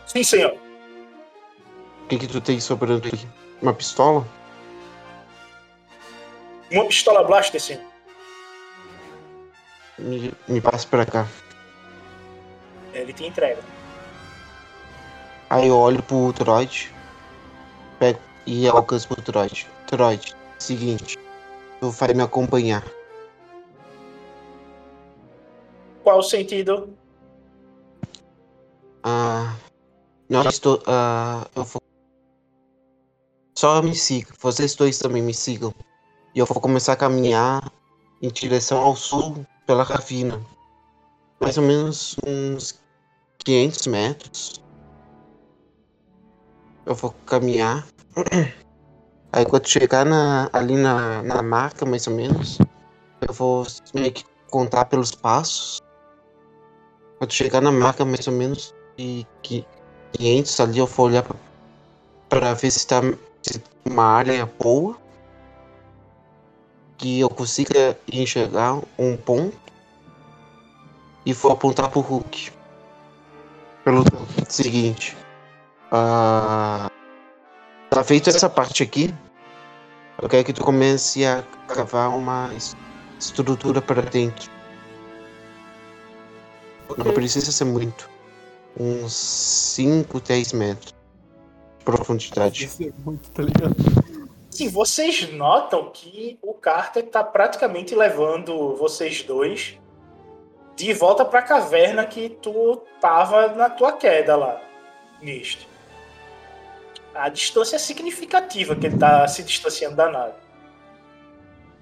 Sim, senhor. O que que tu tem sobrando aqui? Uma pistola? Uma pistola blaster, sim. Me, me passa pra cá. Ele te entrega. Aí eu olho pro Troid. Pego e alcanço pro Troid. Troid, seguinte. Tu vai me acompanhar. Qual o sentido? Ah. Nós estou. Ah, eu vou. Só me siga. Vocês dois também me sigam. E eu vou começar a caminhar em direção ao sul pela ravina. Mais ou menos uns 500 metros. Eu vou caminhar. <clears throat> Aí quando chegar na, ali na, na marca, mais ou menos, eu vou meio que contar pelos passos. Quando chegar na marca, mais ou menos, de que 500 ali, eu vou olhar pra ver se tá se uma área boa. Que eu consiga enxergar um ponto. E vou apontar pro Hulk. Pelo seguinte. Ah, tá feito essa parte aqui. Eu quero que tu comece a cavar uma es- estrutura para dentro. Não precisa ser muito. Uns 5, 10 metros de profundidade. Isso é muito, tá ligado? Sim, vocês notam que o Carter tá praticamente levando vocês dois de volta pra caverna que tu tava na tua queda lá, Nist. A distância é significativa que ele tá se distanciando da nave.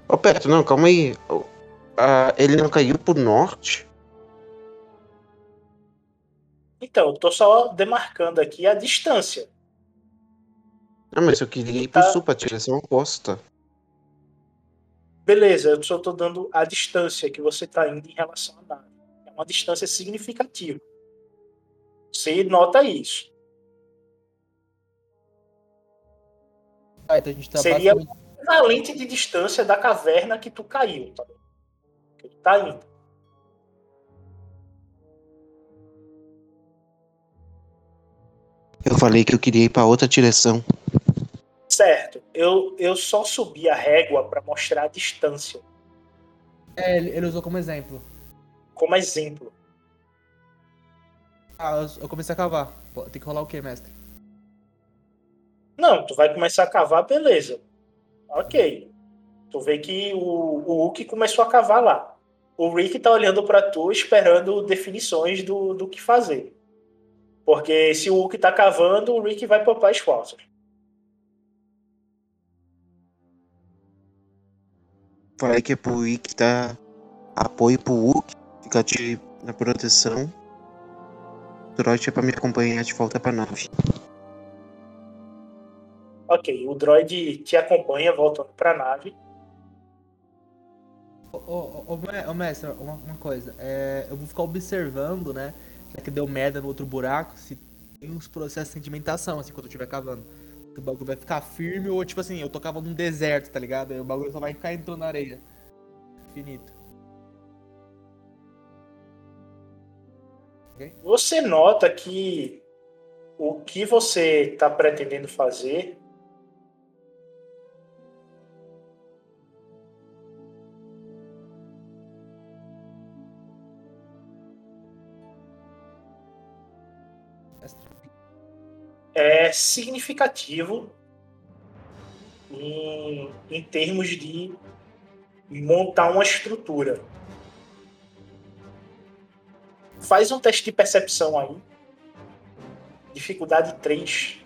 Ô, Petro, não, calma aí. Ah, ele não caiu pro norte? Então, eu tô só demarcando aqui a distância. Ah, mas eu queria ir pro Tá. sul pra direção oposta. Beleza, eu só tô dando a distância que você tá indo em relação à nave. É uma distância significativa. Você nota isso. Ah, então a gente tá Seria o basicamente- equivalente de distância da caverna que tu caiu, tá? Que tu tá indo. Eu falei que eu queria ir pra outra direção. Certo. Eu, eu só subi a régua pra mostrar a distância, É, ele, ele usou como exemplo. como exemplo. Ah, eu, eu comecei a cavar. Pô, tem que rolar o quê, mestre? Não, tu vai começar a cavar, beleza. Ok. Tu vê que o, o Hulk começou a cavar lá. O Rick tá olhando pra tu, esperando definições do, do que fazer. Porque se o Hulk tá cavando, o Rick vai poupar esforços. Falei que é pro Wick dar apoio pro Hulk, ficar de, na proteção. O Trote é pra me acompanhar de volta pra nave. Ok, o droid te acompanha voltando pra nave. Ô, ô, ô, ô, mestre, uma, uma coisa. É, eu vou ficar observando, né? Já que deu merda no outro buraco, se tem uns processos de sedimentação, assim, quando eu estiver cavando. Se o bagulho vai ficar firme ou, tipo assim, eu tô cavando num deserto, tá ligado? Aí o bagulho só vai ficar entrando na areia. Finito. Você nota que o que você está pretendendo fazer significativo em, em termos de montar uma estrutura. Faz um teste de percepção aí. Dificuldade 3.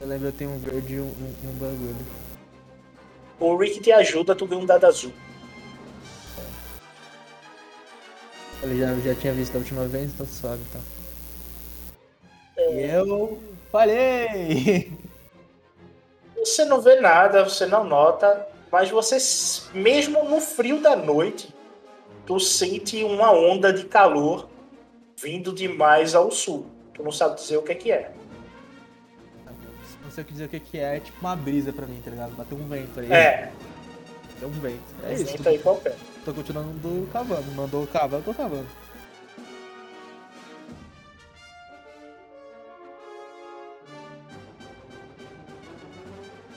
Eu lembro, eu tenho um verde e um, um, bagulho. O Rick te ajuda, tu ganha um dado azul. Ele já, já tinha visto da última vez, então suave, então. E eu falhei! Você não vê nada, você não nota, mas você, mesmo no frio da noite, tu sente uma onda de calor vindo de mais ao sul. Tu não sabe dizer o que é que é. Não sei o que dizer o que que é, é tipo uma brisa pra mim, tá ligado? Bateu um vento aí. É. É um vento. É Um isso. vento aí qualquer. tô continuando cavando. Mandou cavar, eu tô cavando.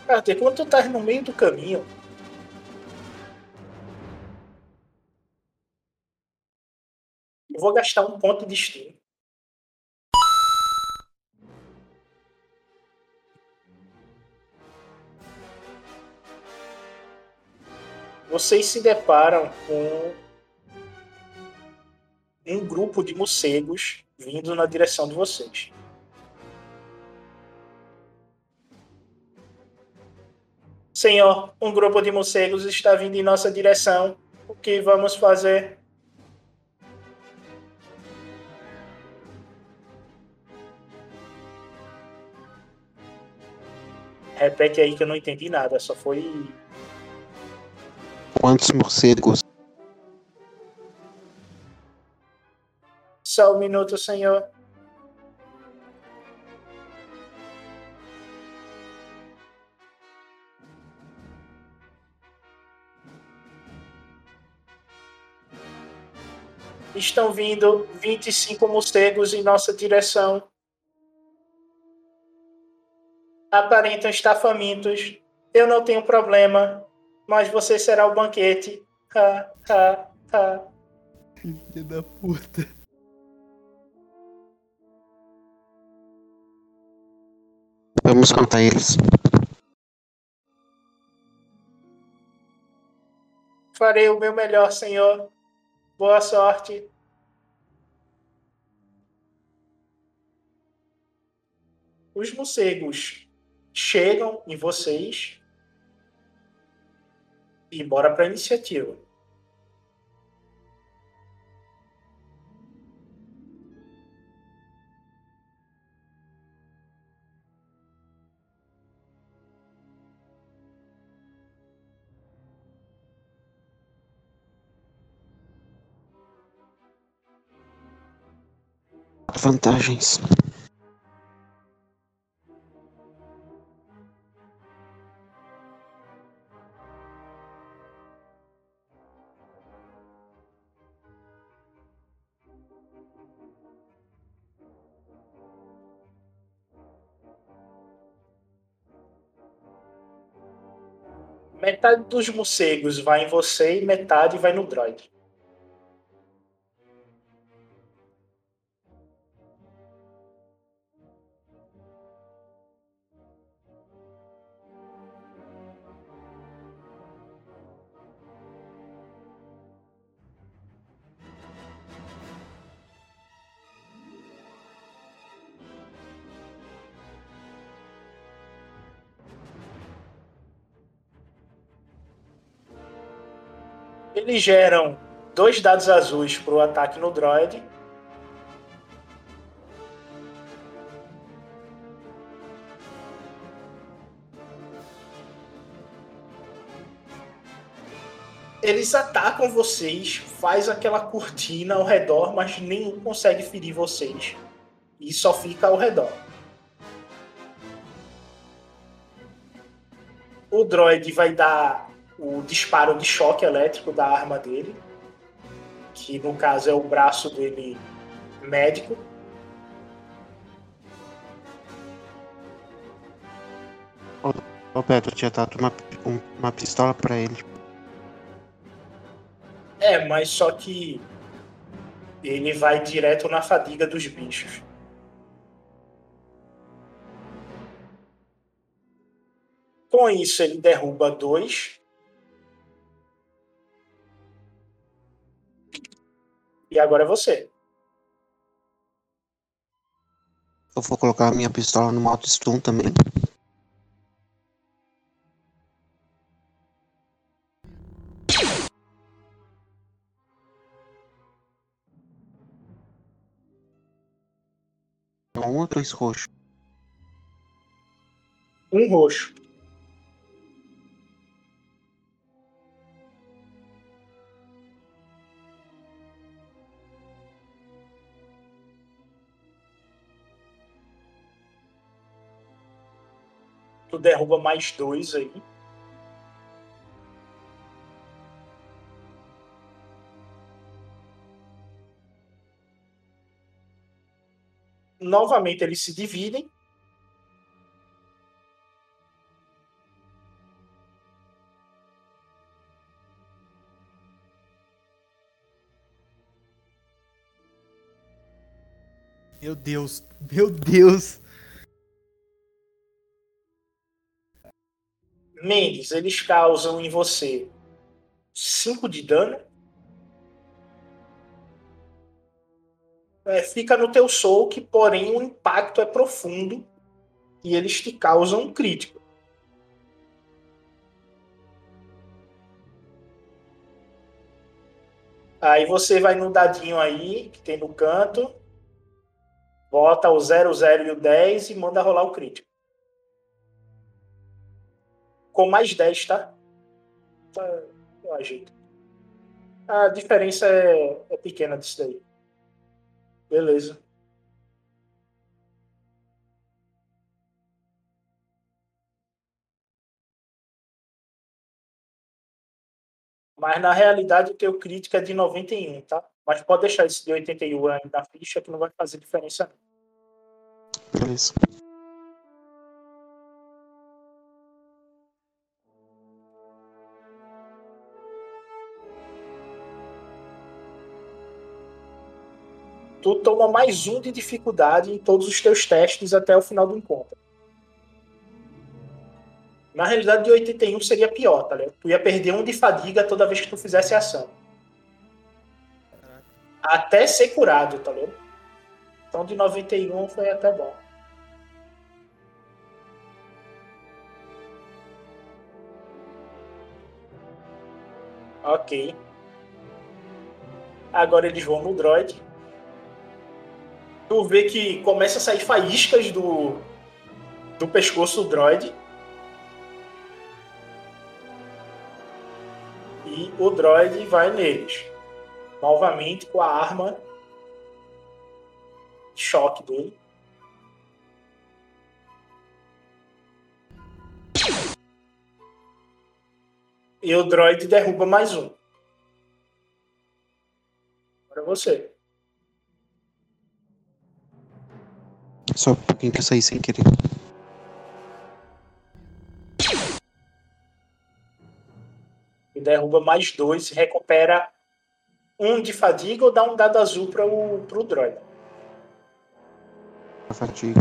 Carter, quando tu tá no meio do caminho, eu vou gastar um ponto de destino. Vocês se deparam com um grupo de morcegos vindo na direção de vocês. Senhor, um grupo de morcegos está vindo em nossa direção. O que vamos fazer? Repete aí que eu não entendi nada, só foi. Quantos morcegos? Só um minuto, senhor. Estão vindo 25 morcegos em nossa direção. Aparentam estar famintos. Eu não tenho problema, mas você será o banquete. Ha, ha, ha. Filho da puta. Vamos contar eles. Farei o meu melhor, senhor. Boa sorte. Os morcegos chegam em vocês e bora para a iniciativa. Vantagens. Metade dos morcegos vai em você e metade vai no droid. Eles geram dois dados azuis para o ataque no droid. Eles atacam vocês, faz aquela cortina ao redor, mas nenhum consegue ferir vocês. E só fica ao redor. O droid vai dar o disparo de choque elétrico da arma dele, que no caso é o braço dele médico. Ô Pedro, eu tinha dado uma, um- uma pistola pra ele. É, mas só que ele vai direto na fadiga dos bichos. Com isso, ele derruba dois. E agora é você. Eu vou colocar a minha pistola no modo stun também. Um ou dois roxos? Um roxo. tu derruba mais dois aí. Novamente eles se dividem. Meu Deus, meu Deus. Mendes, eles causam em você 5 de dano. É, fica no teu soul, porém o impacto é profundo e eles te causam um crítico. Aí você vai no dadinho aí, que tem no canto, bota o 0, 0 e o 10 e manda rolar o crítico. Com mais 10, tá? Tá, eu ajeito. A diferença é, é pequena disso daí. Beleza. Mas na realidade o teu crítico é de 91, tá? Mas pode deixar esse de 81 aí na ficha que não vai fazer diferença. Beleza. Tu toma mais um de dificuldade em todos os teus testes até o final do encontro. Na realidade, de 81 seria pior, tá ligado? Tu ia perder um de fadiga toda vez que tu fizesse ação. Até ser curado, tá ligado? Então de 91 foi até bom. Ok. Agora eles vão no droid. Tu vê que começa a sair faíscas do, do pescoço do droid. E o droid vai neles. Novamente com a arma de choque dele. E o droid derruba mais um. Agora você. Só um pouquinho que eu saí sem querer. E derruba mais dois, recupera um de fadiga ou dá um dado azul para o pro droid. A fatiga.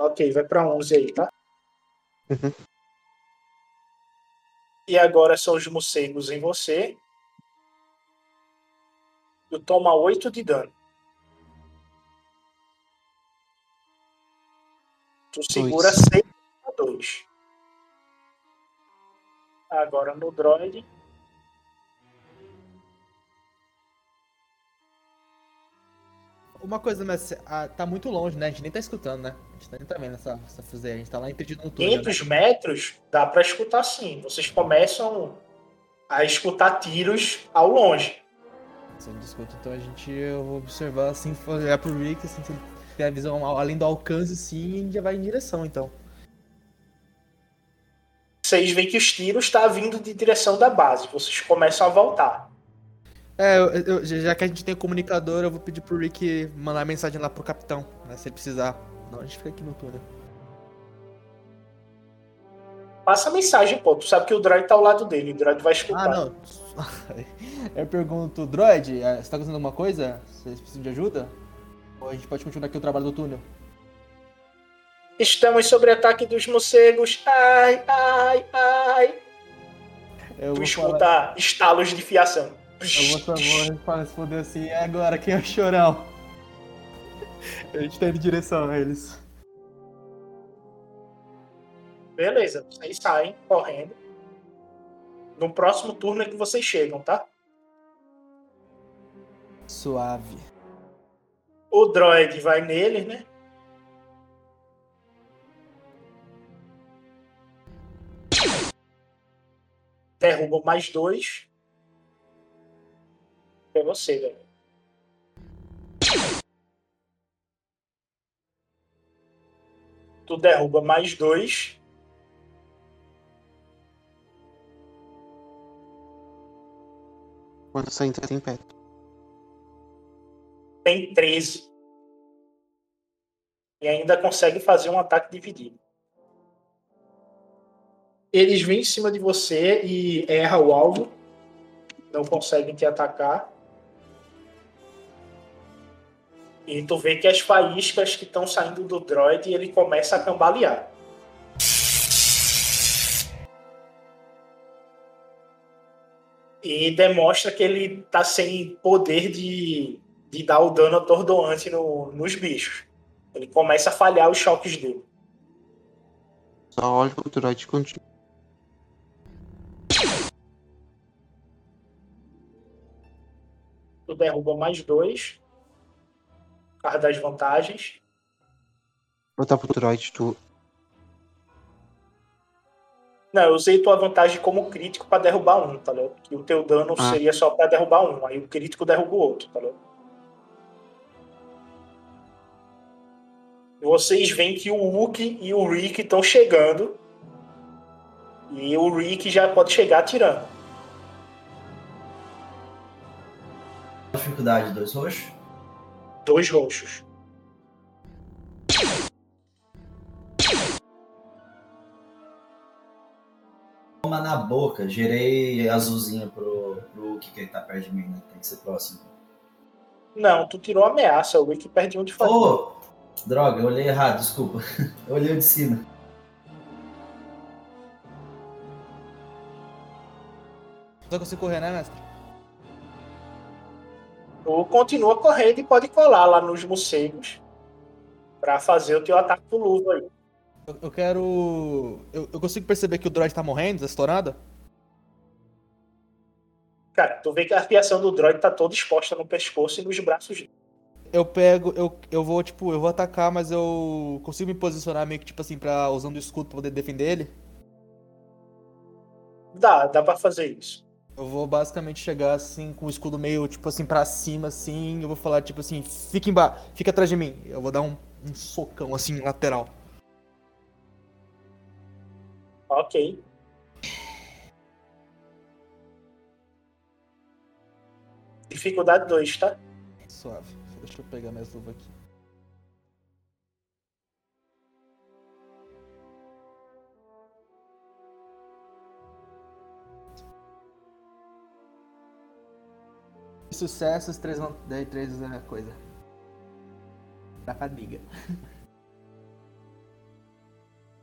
Ok, vai para 11 aí, tá? Uhum. E agora são os morcegos em você. Tu toma 8 de dano. Tu segura 6 a 2. Agora no droid. Uma coisa, mas ah, tá muito longe, né? A gente nem tá escutando, né? A gente nem tá vendo essa, essa fuzeira. A gente tá lá impedido no túnel. 500 metros dá para escutar sim. Vocês começam a escutar tiros ao longe. Se ele escuta, então a gente eu vou observar assim, olhar pro Rick, assim, se ele tem a visão além do alcance, sim, e já vai em direção, então. Vocês veem que os tiros estão vindo de direção da base. Vocês começam a voltar. É, eu- eu- já que a gente tem o comunicador, eu vou pedir pro Rick mandar mensagem lá pro capitão, né? Se ele precisar. Não, a gente fica aqui no túnel. Passa a mensagem, pô. Tu sabe que o droid tá ao lado dele. O droid vai escutar. Ah, não. <laughs> Eu pergunto, Droid, eh, você tá fazendo alguma coisa? Vocês precisam de ajuda? A gente pode continuar aqui o trabalho do túnel? Estamos sob ataque dos morcegos. Ai, ai, ai. Eu Tu escuta falar- estalos de fiação. Eu vou, vou fa- responder assim, é agora, quem é o chorão? A gente tá indo em direção a eles. Beleza, vocês saem correndo. No próximo turno é que vocês chegam, tá? Suave. O droid vai nele, né? Derruba mais dois. É você, velho. Tu derruba mais dois. Quando sair, entra em pé. Tem 13. E ainda consegue fazer um ataque dividido. Eles vêm em cima de você e erra o alvo. Não conseguem te atacar. E tu vê que as faíscas que estão saindo do droid, ele começa a cambalear. E demonstra que ele tá sem poder de, de dar o dano atordoante no, nos bichos. Ele começa a falhar os choques dele. Só olha pro droid continua. Tu derruba mais dois. Carro das vantagens. Botar pro droid, tu. Não, eu usei tua vantagem como crítico pra derrubar um, tá ligado? Que o teu dano Ah. seria só pra derrubar um. Aí o crítico derruba o outro, tá ligado? Vocês veem que o Hulk e o Rick estão chegando. E o Rick já pode chegar atirando. Dificuldade, dois roxos. Dois roxos. Toma na boca, gerei azulzinho pro, pro que, que ele tá perto de mim, né? Tem que ser próximo. Não, tu tirou ameaça. O Rick perde um de fazer. Ô! Droga, eu olhei errado, desculpa. <laughs> Eu olhei o de cima. Só consigo correr, né, mestre? Tu continua correndo e pode colar lá nos morcegos. Pra fazer o teu ataque com luva aí. Eu, eu quero. Eu, eu consigo perceber que o droid tá morrendo, tá estourado? Cara, tu vê que a arpiação do droid tá toda exposta no pescoço e nos braços dele. Eu pego, eu, eu vou, tipo, eu vou atacar, mas eu consigo me posicionar meio que, tipo assim, pra, usando o escudo pra poder defender ele. Dá, dá pra fazer isso. Eu vou basicamente chegar assim, com o escudo meio, tipo assim, pra cima, assim. Eu vou falar, tipo assim, fica embaixo, fica atrás de mim. Eu vou dar um, um socão, assim, lateral. Ok. Dificuldade 2, tá? Suave. Deixa eu pegar minhas luvas aqui. Sucessos, três, daí três é coisa. Da fadiga.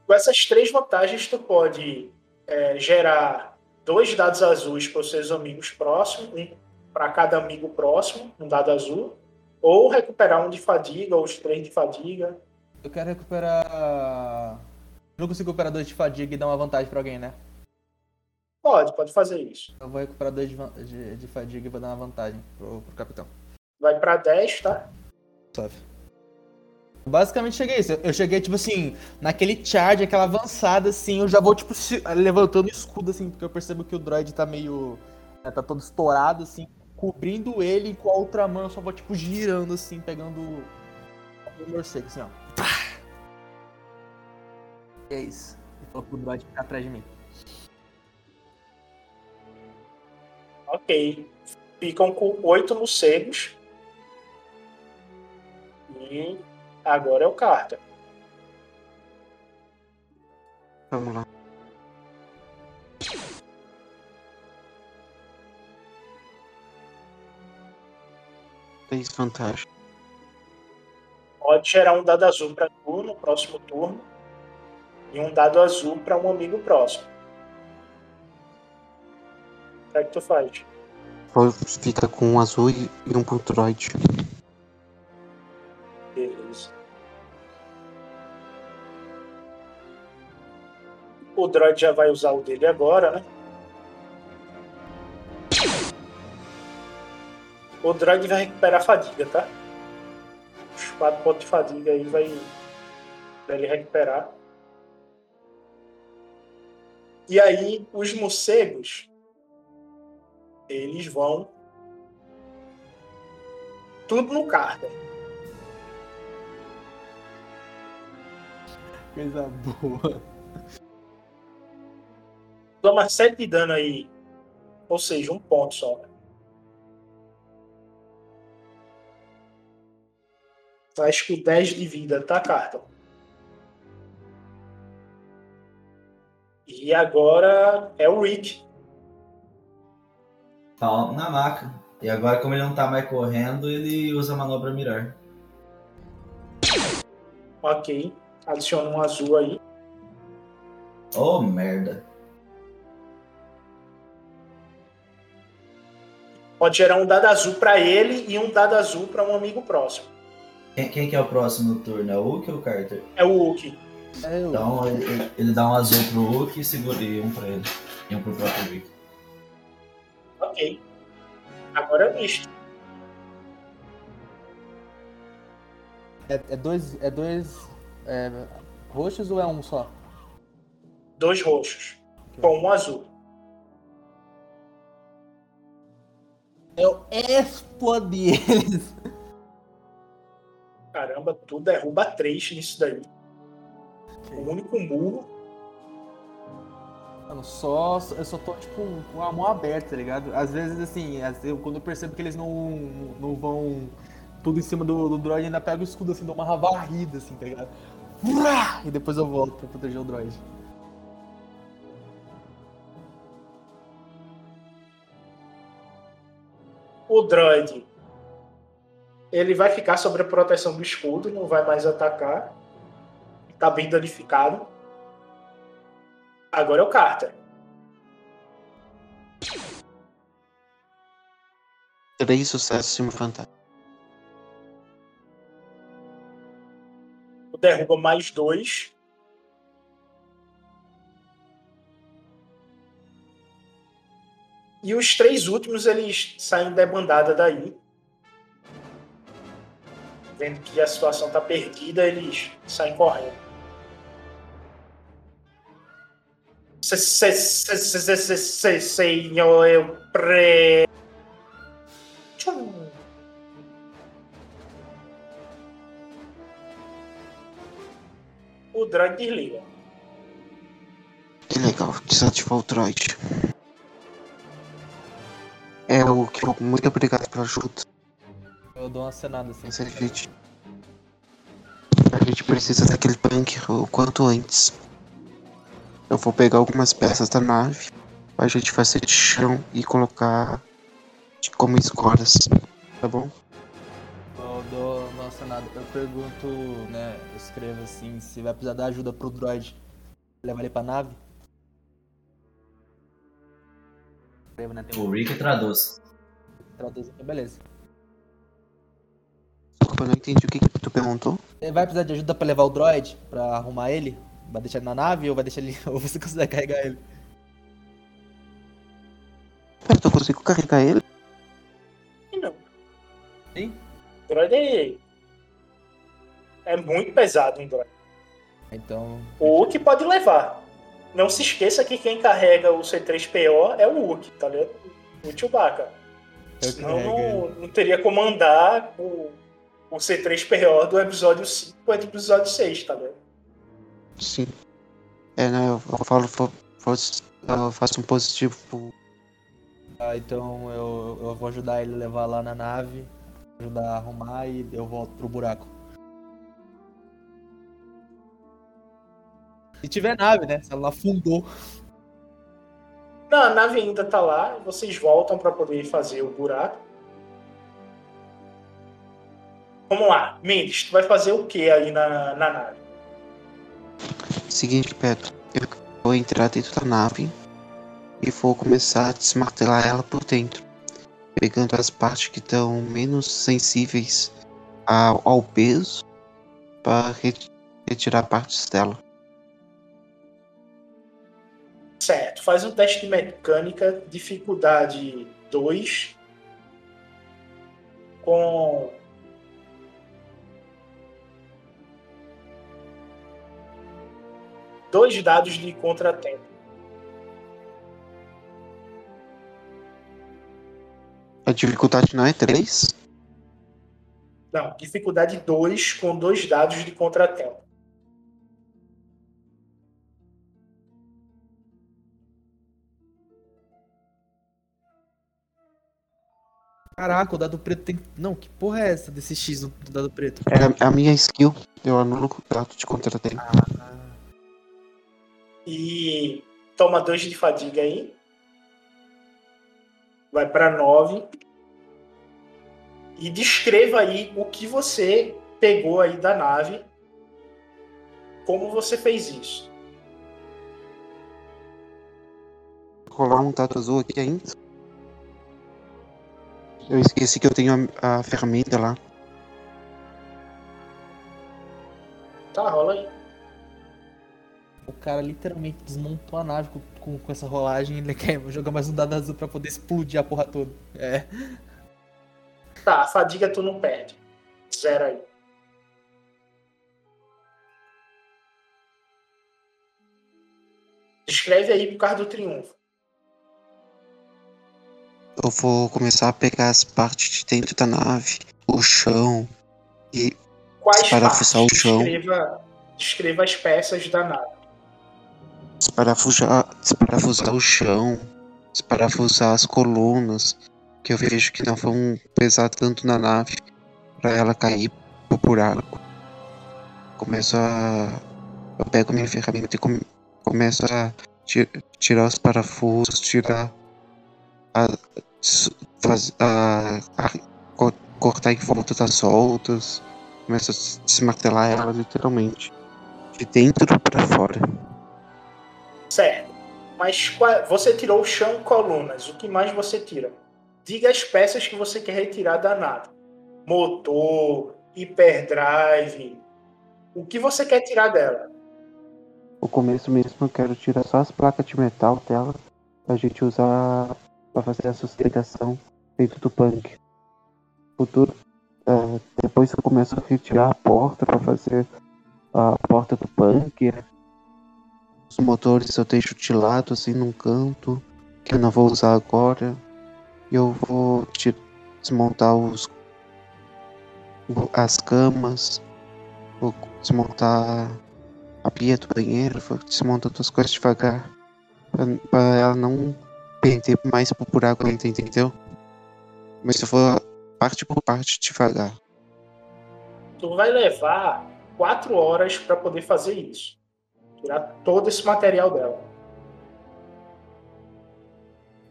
Com essas três vantagens, tu pode é, gerar dois dados azuis para os seus amigos próximos, um para cada amigo próximo, um dado azul, ou recuperar um de fadiga, ou os três de fadiga. Eu quero recuperar. Não consigo recuperar dois de fadiga e dar uma vantagem pra alguém, né? Pode, pode fazer isso. Eu vou recuperar dois de, de, de fadiga e vou dar uma vantagem pro, pro capitão. Vai para 10, tá? Suave. Basicamente cheguei isso. Eu cheguei, tipo assim, naquele charge, aquela avançada, assim, eu já vou, tipo, levantando o escudo, assim, porque eu percebo que o droid tá meio. né, tá todo estourado, assim, cobrindo ele e com a outra mão eu só vou, tipo, girando, assim, pegando o morcego, assim, ó. E é isso. E falou pro droid ficar atrás de mim. Ok. Ficam com oito morcegos. E agora é o Carter. Vamos lá. Três vantagens. Pode gerar um dado azul para tu no próximo turno. E um dado azul para um amigo próximo. O que é que tu faz? Fica com um azul e um pro droid. Beleza. O droid já vai usar o dele agora, né? O droid vai recuperar a fadiga, tá? Os quatro pontos de fadiga aí vai, vai ele recuperar. E aí, os morcegos, eles vão tudo no Carter. Coisa boa. Toma 7 de dano aí. Ou seja, um ponto só. Faz com 10 de vida, tá, Carton? E agora é o Rick. Tá na maca. E agora, como ele não tá mais correndo, ele usa a manobra mirar. Ok. Adiciona um azul aí. Oh, merda. Pode gerar um dado azul pra ele e um dado azul pra um amigo próximo. Quem, quem que é o próximo turno? É o Hulk ou o Carter? É o Hulk. Então ele, ele- ele dá um azul pro Hulk e segura e um pra ele. E um pro próprio Rick. Ok. Agora é o misto. É, é dois. É dois. é, roxos ou é um só? Dois roxos. Com um azul. Eu explodi eles. <laughs> Caramba, tu derruba três nisso daí. O único murro. Mano, só, eu só tô, tipo, com a mão aberta, tá ligado? Às vezes, assim, quando eu percebo que eles não, não vão tudo em cima do, do droid, ainda pego o escudo, assim, dou uma varrida, assim, tá ligado? E depois eu volto pra proteger o droid. O droid. Ele vai ficar sob a proteção do escudo, não vai mais atacar. Tá bem danificado. Agora é o Carter. Três sucessos e uma fantasma. Derruba mais dois. E os três últimos eles saem debandada daí. Vendo que a situação tá perdida, eles saem correndo. Se- se- se- se- se- se- se- Senhor, eu pre. Tchum. O drone desliga. Que legal, desativou o droid. É o que muito obrigado pela ajuda. Eu dou uma cenada, assim. Mas a gente. A gente precisa daquele bunker o quanto antes. Eu vou pegar algumas peças da nave pra gente fazer de chão e colocar de como escoras, tá bom? Eu dou uma cenada. Eu pergunto, né, eu escrevo assim, se vai precisar dar ajuda pro droid. Levar ele pra nave? O Rick traduz. Traduz, beleza. Desculpa, eu não entendi o que, que tu perguntou. Você vai precisar de ajuda pra levar o droid? Pra arrumar ele? Vai deixar ele na nave ou vai deixar ele. <laughs> ou você consegue carregar ele? Pera, tu consigo carregar ele? Não. Sim? O droid é. É muito pesado um droid. Então. O Hulk pode levar. Não se esqueça que quem carrega o C3PO é o Hulk, tá ligado? O Chewbacca. Senão não, não teria como andar o, o C3PO do episódio 5 para o episódio 6, tá ligado? Sim. É, né? Eu, falo, fo- eu faço um positivo pro. Ah, então eu, eu vou ajudar ele a levar lá na nave, ajudar a arrumar e eu volto pro buraco. Se tiver nave, né? Se ela afundou. Não, a nave ainda tá lá, vocês voltam para poder fazer o buraco. Vamos lá, Mendes, tu vai fazer o que aí na, na nave? Seguinte, Pedro. Eu vou entrar dentro da nave e vou começar a desmartelar ela por dentro. Pegando as partes que estão menos sensíveis ao, ao peso para retirar partes dela. Certo, faz um teste de mecânica, dificuldade 2, com. Dois dados de contratempo. A dificuldade não é 3? Não, dificuldade 2 com dois dados de contratempo. Caraca, o dado preto tem. Não, que porra é essa desse X do do dado preto? É a, minha skill. Eu anulo o contrato de contratei. E toma dois de fadiga aí. Vai para 9. E descreva aí o que você pegou aí da nave. Como você fez isso. Vou rolar um dado azul aqui ainda. Eu esqueci que eu tenho a, a ferramenta lá. Tá, rola aí. O cara literalmente desmontou a nave com, com, com essa rolagem e ele quer jogar mais um dado azul pra poder explodir a porra toda. É. Tá, a fadiga tu não perde. Zero aí. Escreve aí pro carro do triunfo. Eu vou começar a pegar as partes de dentro da nave, o chão e Quais desparafusar o partes? chão. Descreva, descreva as peças da nave. Desparafusar, desparafusar o chão, desparafusar as colunas, que eu vejo que não vão pesar tanto na nave pra ela cair pro buraco. Começo a. Eu pego minha ferramenta e come- começo a ti- tirar os parafusos, tirar. A, faz, a, a co- cortar em volta das soltas. Começo a des- desmartelar ela literalmente. De dentro pra fora. Mas qua- você tirou o chão colunas. O que mais você tira? Diga as peças que você quer retirar da nave. Motor, hyperdrive. O que você quer tirar dela? O começo mesmo eu quero tirar só as placas de metal dela pra gente usar pra fazer a sustentação dentro do punk. Futuro, é, depois eu começo a retirar a porta pra fazer a porta do punk. Os motores eu deixo de lado assim num canto que eu não vou usar agora. E eu vou desmontar os as camas, vou desmontar a pia do banheiro, vou desmontando as coisas devagar. Pra ela não perder mais pro buraco ainda, entendeu? Mas eu vou parte por parte devagar. Tu vai levar quatro horas para poder fazer isso. Tirar todo esse material dela.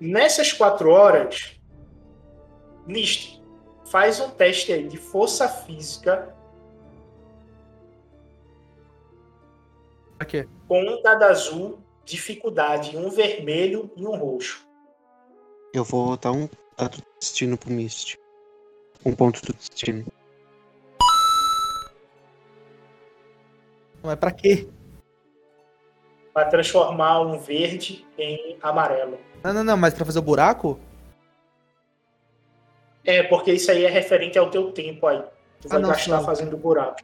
Nessas quatro horas, Nist, faz um teste aí de força física Pra quê? com um dado azul, dificuldade, um vermelho e um roxo. Eu vou dar um dado de destino pro Mist. Um ponto do destino. Mas pra quê? Para transformar um verde em amarelo. Não, não, não, mas pra fazer o buraco? É, porque isso aí é referente ao teu tempo aí. Tu vai Ah, não, gastar não. fazendo buraco.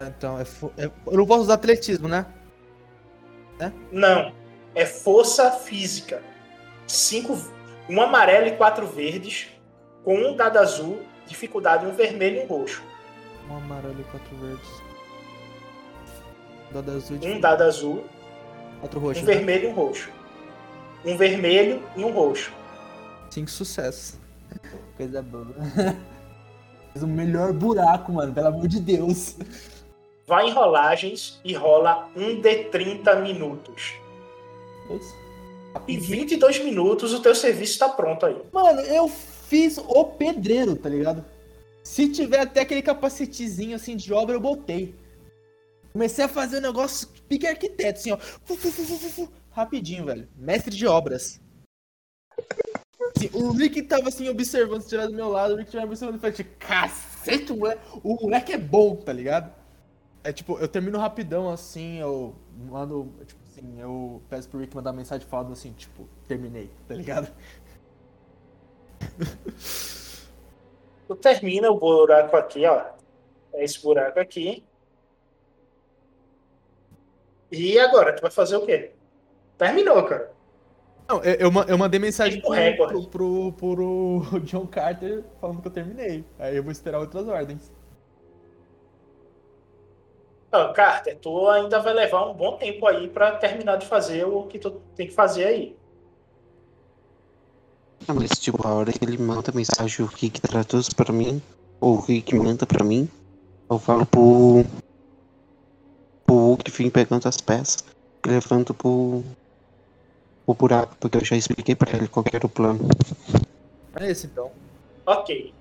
Então, é fo- é- eu não posso usar atletismo, né? Não. É força física. Cinco, um amarelo e quatro verdes, com um dado azul, dificuldade um vermelho e um roxo. Um amarelo e quatro verdes. Dado azul e Um dado azul, quatro roxos. um né? vermelho e um roxo. Um vermelho e um roxo. Cinco sucessos. <laughs> Coisa boa. <laughs> Fiz o melhor buraco, mano, pelo amor de Deus. Vai em rolagens e rola um de 30 minutos. Em 22 minutos o teu serviço está pronto aí. Mano, eu fiz o pedreiro, tá ligado? Se tiver até aquele capacetezinho assim de obra, eu botei. Comecei a fazer o negócio pique arquiteto, assim, ó. Fu, fu, fu. Rapidinho, velho. Mestre de obras. Assim, o Rick tava assim, observando, se tiver do meu lado, o Rick tava observando e falei, tipo, cacete, moleque, o moleque é bom, tá ligado? É tipo, eu termino rapidão assim, eu mando, tipo assim, eu peço pro Rick mandar mensagem falando assim, tipo, terminei, tá ligado? <laughs> Tu termina o buraco aqui, ó. É esse buraco aqui. E agora, tu vai fazer o quê? Terminou, cara. Não, eu, eu, ma- eu mandei mensagem pro, pro, pro, pro <laughs> John Carter falando que eu terminei. Aí eu vou esperar outras ordens. Ó, Carter, tu ainda vai levar um bom tempo aí pra terminar de fazer o que tu tem que fazer aí. Não, mas tipo, a hora que ele manda mensagem, o Rick traduz pra mim, ou o Rick manda pra mim, eu falo pro. Pro Hulk pegando as peças e levando pro. pro buraco, porque eu já expliquei pra ele qual que era o plano. É esse então. Ok.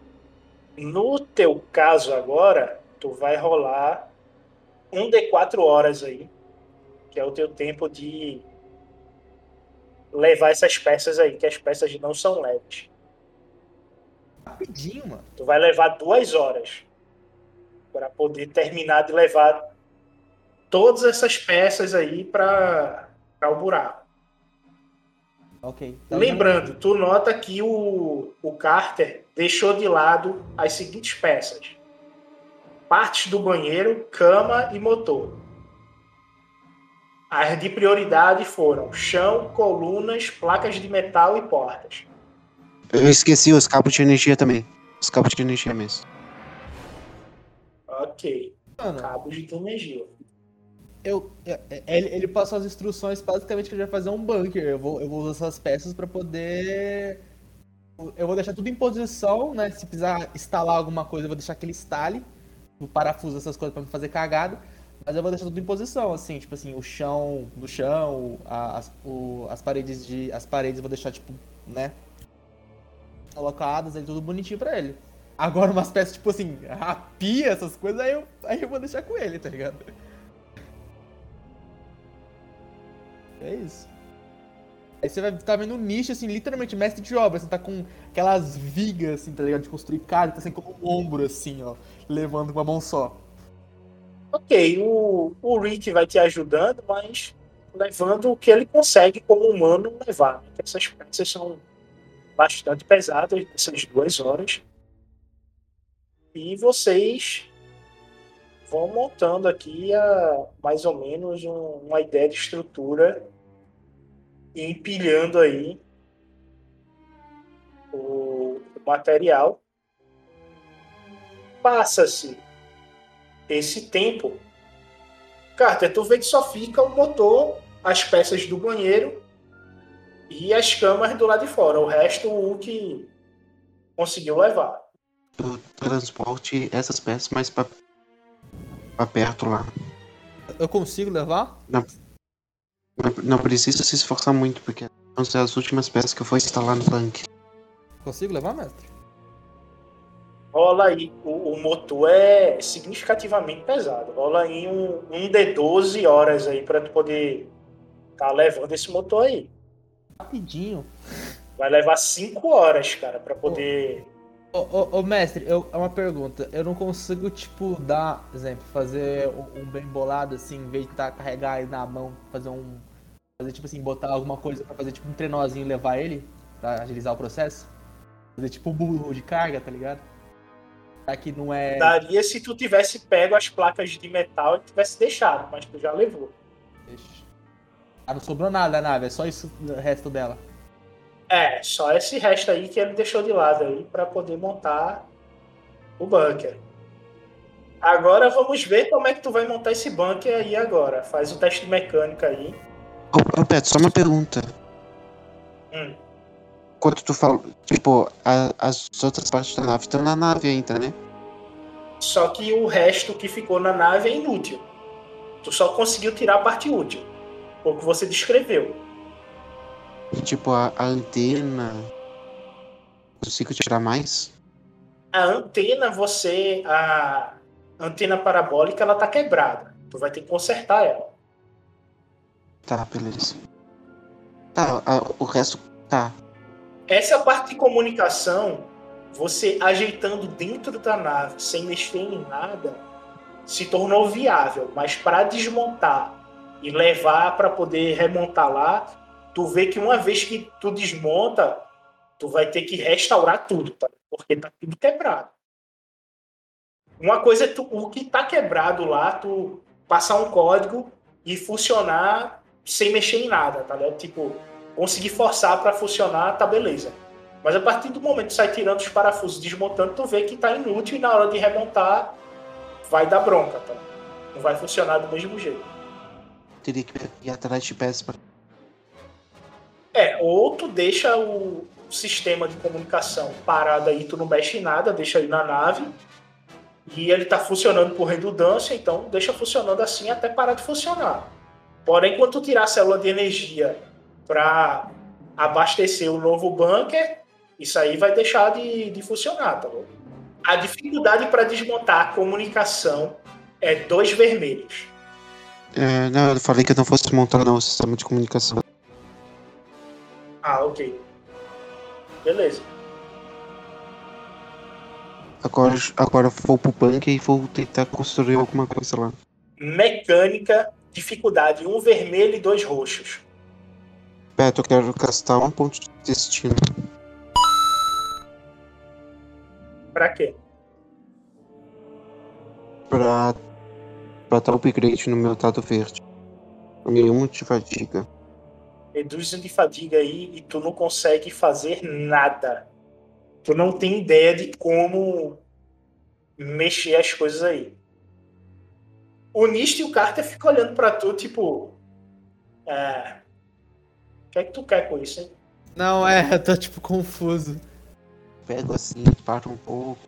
No teu caso agora, tu vai rolar um D4 horas aí, que é o teu tempo de levar essas peças aí, que as peças não são leves. Rapidinho, mano. Tu vai levar duas horas para poder terminar de levar todas essas peças aí para o buraco. Ok. Lembrando, tu nota que o, o Carter deixou de lado as seguintes peças: partes do banheiro, cama e motor. As de prioridade foram chão, colunas, placas de metal e portas. Eu esqueci os cabos de energia também. Os cabos de energia mesmo. Ok. Mano. Cabos de energia. Eu, é- é- ele, ele passou as instruções basicamente que ele vai fazer um bunker. Eu vou, eu vou usar essas peças pra poder. Eu vou deixar tudo em posição, né? Se precisar instalar alguma coisa, eu vou deixar que ele instale. O parafuso, essas coisas pra não fazer cagada. Mas eu vou deixar tudo em posição, assim, tipo assim, o chão do chão, as, o- as paredes de. As paredes eu vou deixar, tipo, né? Colocadas aí, tudo bonitinho pra ele. Agora umas peças, tipo assim, a pia, essas coisas, aí eu, aí eu vou deixar com ele, tá ligado? É isso. Aí você vai estar vendo um nicho, assim, literalmente mestre de obra. Você tá com aquelas vigas, assim, tá ligado? De construir casa, tá assim como um ombro, assim, ó. Levando com uma mão só. Ok, o, o Rick vai te ajudando, mas levando o que ele consegue como humano levar. Essas peças são bastante pesadas, essas duas horas. E vocês vão montando aqui a, mais ou menos um- uma ideia de estrutura e empilhando aí o, o material. Passa-se esse tempo. Carter, tu vê que só fica o motor, as peças do banheiro e as camas do lado de fora. O resto o que conseguiu levar. Tu transporte essas peças mais pra, pra perto lá. Eu consigo levar? Não, não- precisa se esforçar muito, porque vão ser as últimas peças que eu vou instalar no tanque. Consigo levar, mestre? Rola aí, o, o motor é significativamente pesado. Rola aí um, um de 12 horas aí para tu poder tá levando esse motor aí. Rapidinho. Vai levar 5 horas, cara, para poder. Ô, ô, ô, mestre, eu, é uma pergunta. Eu não consigo, tipo, dar, exemplo, fazer um, um bem bolado, assim, em vez de tá, carregar ele na mão, fazer um. Fazer, tipo assim, botar alguma coisa pra fazer, tipo, um trenozinho e levar ele, pra agilizar o processo. Fazer, tipo, um burro de carga, tá ligado? Pra que não é. Daria se tu tivesse pego as placas de metal e tivesse deixado, mas tu já levou. Ah, não sobrou nada da nave, é só isso o resto dela. É, só esse resto aí que ele deixou de lado aí para poder montar o bunker. Agora vamos ver como é que tu vai montar esse bunker aí agora. Faz o teste de mecânica aí. Ô, ô Beto, só uma pergunta. Hum. Quando tu falou, tipo, a- as outras partes da nave estão na nave ainda, né? Só que o resto que ficou na nave é inútil. Tu só conseguiu tirar a parte útil. O que você descreveu. Tipo, a, a antena. Consigo tirar mais? A antena, você. A antena parabólica, ela tá quebrada. Tu vai ter que consertar ela. Tá, beleza. Tá, a- o resto. Tá. Essa parte de comunicação, você ajeitando dentro da nave, sem mexer em nada, se tornou viável. Mas para desmontar e levar para poder remontar lá, tu vê que uma vez que tu desmonta, tu vai ter que restaurar tudo, tá? porque tá tudo quebrado. Uma coisa é tu, o que tá quebrado lá, tu passar um código e funcionar sem mexer em nada, tá ligado? Tipo, conseguir forçar para funcionar, tá beleza. Mas a partir do momento que sai tirando os parafusos, desmontando, tu vê que tá inútil e na hora de remontar vai dar bronca, tá? Não vai funcionar do mesmo jeito. Teria que ir atrás de peças pra. É, ou tu deixa o, sistema de comunicação parado aí, tu não mexe em nada, deixa ele na nave. E ele tá funcionando por redundância, então deixa funcionando assim até parar de funcionar. Porém, quando tu tirar a célula de energia para abastecer o novo bunker, isso aí vai deixar de, de funcionar, tá bom? A dificuldade para desmontar a comunicação é dois vermelhos. É, não, eu falei que eu não fosse montar não, o sistema de comunicação. Ah, ok. Beleza. Agora, agora vou pro bunker e vou tentar construir alguma coisa lá. Mecânica, dificuldade um vermelho e dois roxos. Beto, eu quero gastar um ponto de destino. Pra quê? Pra, pra dar upgrade no meu dado verde. Nenhuma de fadiga. Reduz um de fadiga aí e tu não consegue fazer nada. Tu não tem ideia de como mexer as coisas aí. O Nist e o Carter ficam olhando pra tu, tipo. É. O que é que tu quer com isso, hein? Não, é, eu tô tipo confuso. Pego assim, paro um pouco.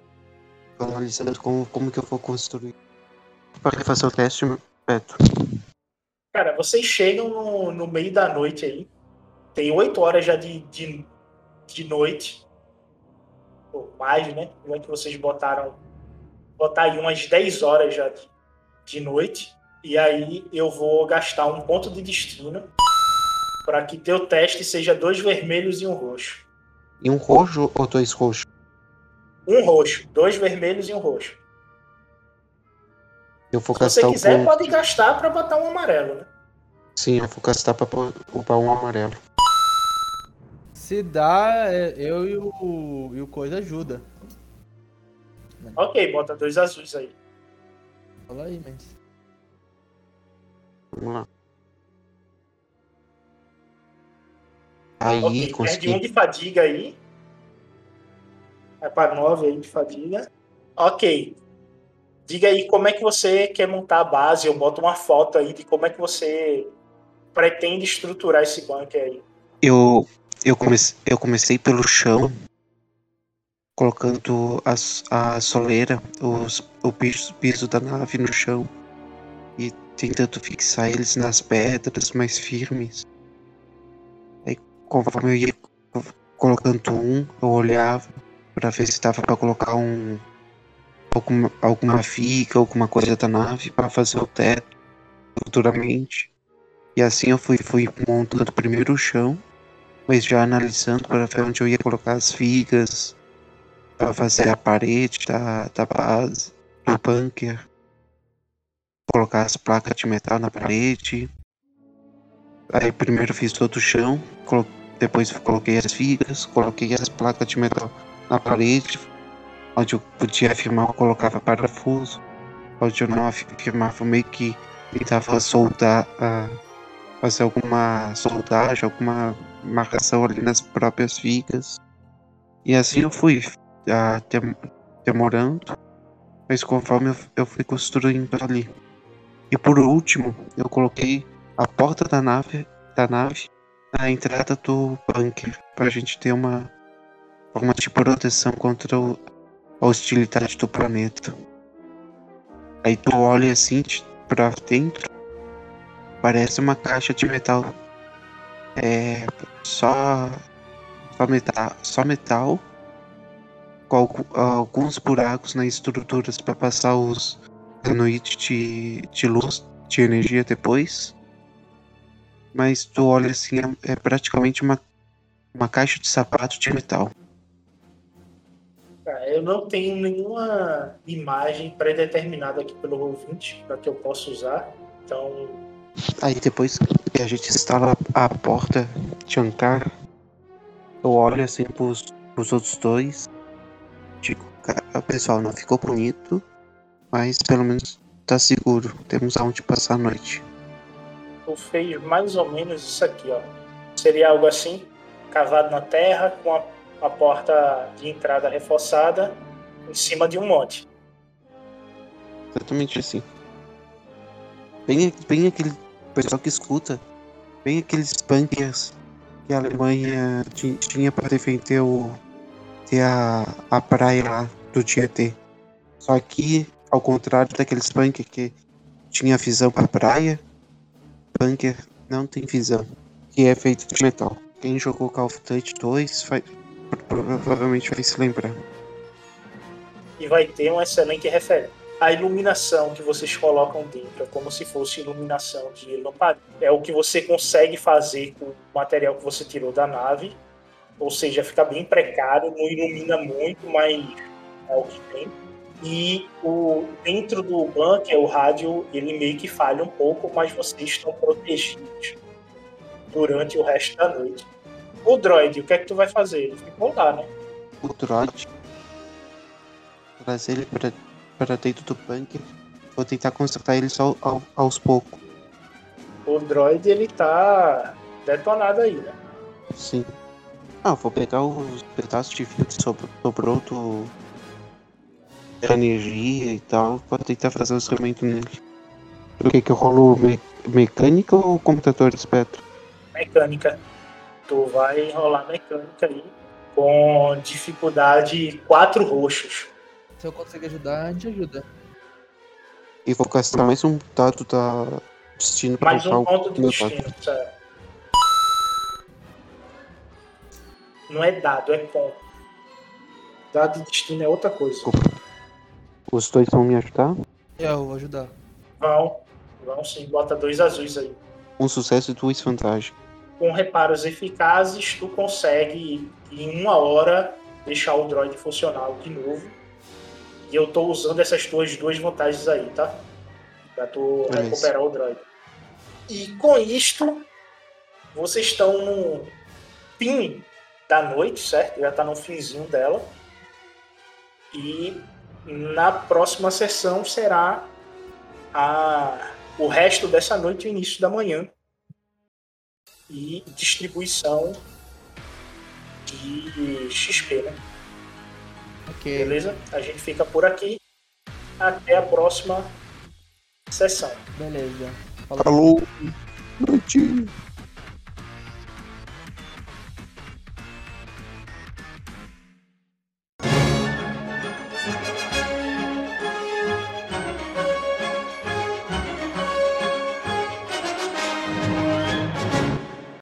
Analisando como, como que eu vou construir. Para fazer o teste, Beto. Cara, vocês chegam no, no meio da noite aí. Tem oito horas já de, de, de noite. Ou mais, né? Como é que vocês botaram. Botar aí umas 10 horas já de, de noite. E aí eu vou gastar um ponto de destino para que teu teste seja dois vermelhos e um roxo. E um roxo ou dois roxos? Um roxo, dois vermelhos e um roxo. Eu vou Se você gastar quiser, pode gastar para botar um amarelo, né? Sim, eu vou gastar pra upar um amarelo. Se dá, é, eu e o, e o Coisa ajuda. Ok, bota dois azuis aí. Fala aí, mas. Vamos lá. Aí, ok, perde consegui. um de fadiga aí. Vai para nove aí de fadiga. Ok. Diga aí como é que você quer montar a base. Eu boto uma foto aí de como é que você pretende estruturar esse bunker aí. Eu, eu, comecei, eu comecei pelo chão, colocando a, a soleira, os, o piso, piso da nave no chão e tentando fixar eles nas pedras mais firmes. Aí, conforme eu ia co- colocando um, eu olhava para ver se dava para colocar um alguma, alguma viga, alguma coisa da nave para fazer o teto futuramente. E assim eu fui, fui montando primeiro o chão, mas já analisando para ver onde eu ia colocar as vigas, para fazer a parede da, da base, do bunker, colocar as placas de metal na parede. Aí primeiro fiz todo o chão, depois coloquei as vigas, coloquei as placas de metal na parede, onde eu podia afirmar eu colocava parafuso, onde eu não afi- afirmava meio que tentava soldar, ah, fazer alguma soldagem, alguma marcação ali nas próprias vigas. E assim eu fui dem- demorando, mas conforme eu, eu fui construindo ali. E por último, eu coloquei a porta da nave, da nave na entrada do bunker, pra gente ter uma, uma de proteção contra o- a hostilidade do planeta. Aí tu olha assim pra dentro, parece uma caixa de metal. É só só metal, só metal com algu- alguns buracos nas estruturas para passar os canoides de, de luz, de energia depois. Mas tu olha assim, é, é praticamente uma, uma caixa de sapato de metal. Cara, eu não tenho nenhuma imagem pré-determinada aqui pelo ouvinte para que eu possa usar. Então, Aí depois que a gente instala a porta de Ankar, eu olho assim pros, pros outros dois. Digo, cara, pessoal, não ficou bonito, mas pelo menos tá seguro. Temos aonde passar a noite. tu fez mais ou menos isso aqui, ó. Seria algo assim, cavado na terra, com a, a porta de entrada reforçada em cima de um monte. Exatamente assim. Bem, bem aquele pessoal que escuta, bem aqueles bunkers que a Alemanha ti- tinha para defender o, ter a, a praia lá do Tietê. Só que, ao contrário daqueles bunker que tinha visão para praia, bunker não tem visão, que é feito de metal. Quem jogou Call of Duty 2 vai, provavelmente vai se lembrar. e vai ter uma excelente referência. A iluminação que vocês colocam dentro é como se fosse iluminação de lamparina. É o que você consegue fazer com o material que você tirou da nave, ou seja, fica bem precário, não ilumina muito, mas é o que tem. E o dentro do bunker, o rádio, ele meio que falha um pouco, mas vocês estão protegidos durante o resto da noite. O droid, o que é que tu vai fazer? Ele ficou lá, né? O droid, trazer ele para, para dentro do bunker, vou tentar consertar ele só ao- aos poucos. O droid, ele tá detonado aí, né? Sim. Ah, vou pegar os pedaços de fio que sobr- sobrou do. da energia e tal, pra tentar fazer o instrumento nele. O que que rolo me... mecânica ou computador de espectro? mecânica. Tu vai rolar mecânica aí com dificuldade 4 roxos. Se eu conseguir ajudar, a gente ajuda. E vou gastar mais um dado da destino pra Mais um ponto de destino. Não é dado, é ponto. Dado de destino é outra coisa. Os dois vão me ajudar? É, eu vou ajudar. Vão, vão sim, bota dois azuis aí. Um sucesso e duas vantagens. Com reparos eficazes, tu consegue em uma hora deixar o droid funcional de novo. E eu tô usando essas tuas duas vantagens aí, tá? Pra tu Beleza. recuperar o droid. E com isto, vocês estão no fim da noite, certo? Já tá no finzinho dela. E na próxima sessão será a, o resto dessa noite e o início da manhã. E distribuição de XP, né? Ok. Beleza? A gente fica por aqui. Até a próxima sessão. Beleza. Falou! Noite!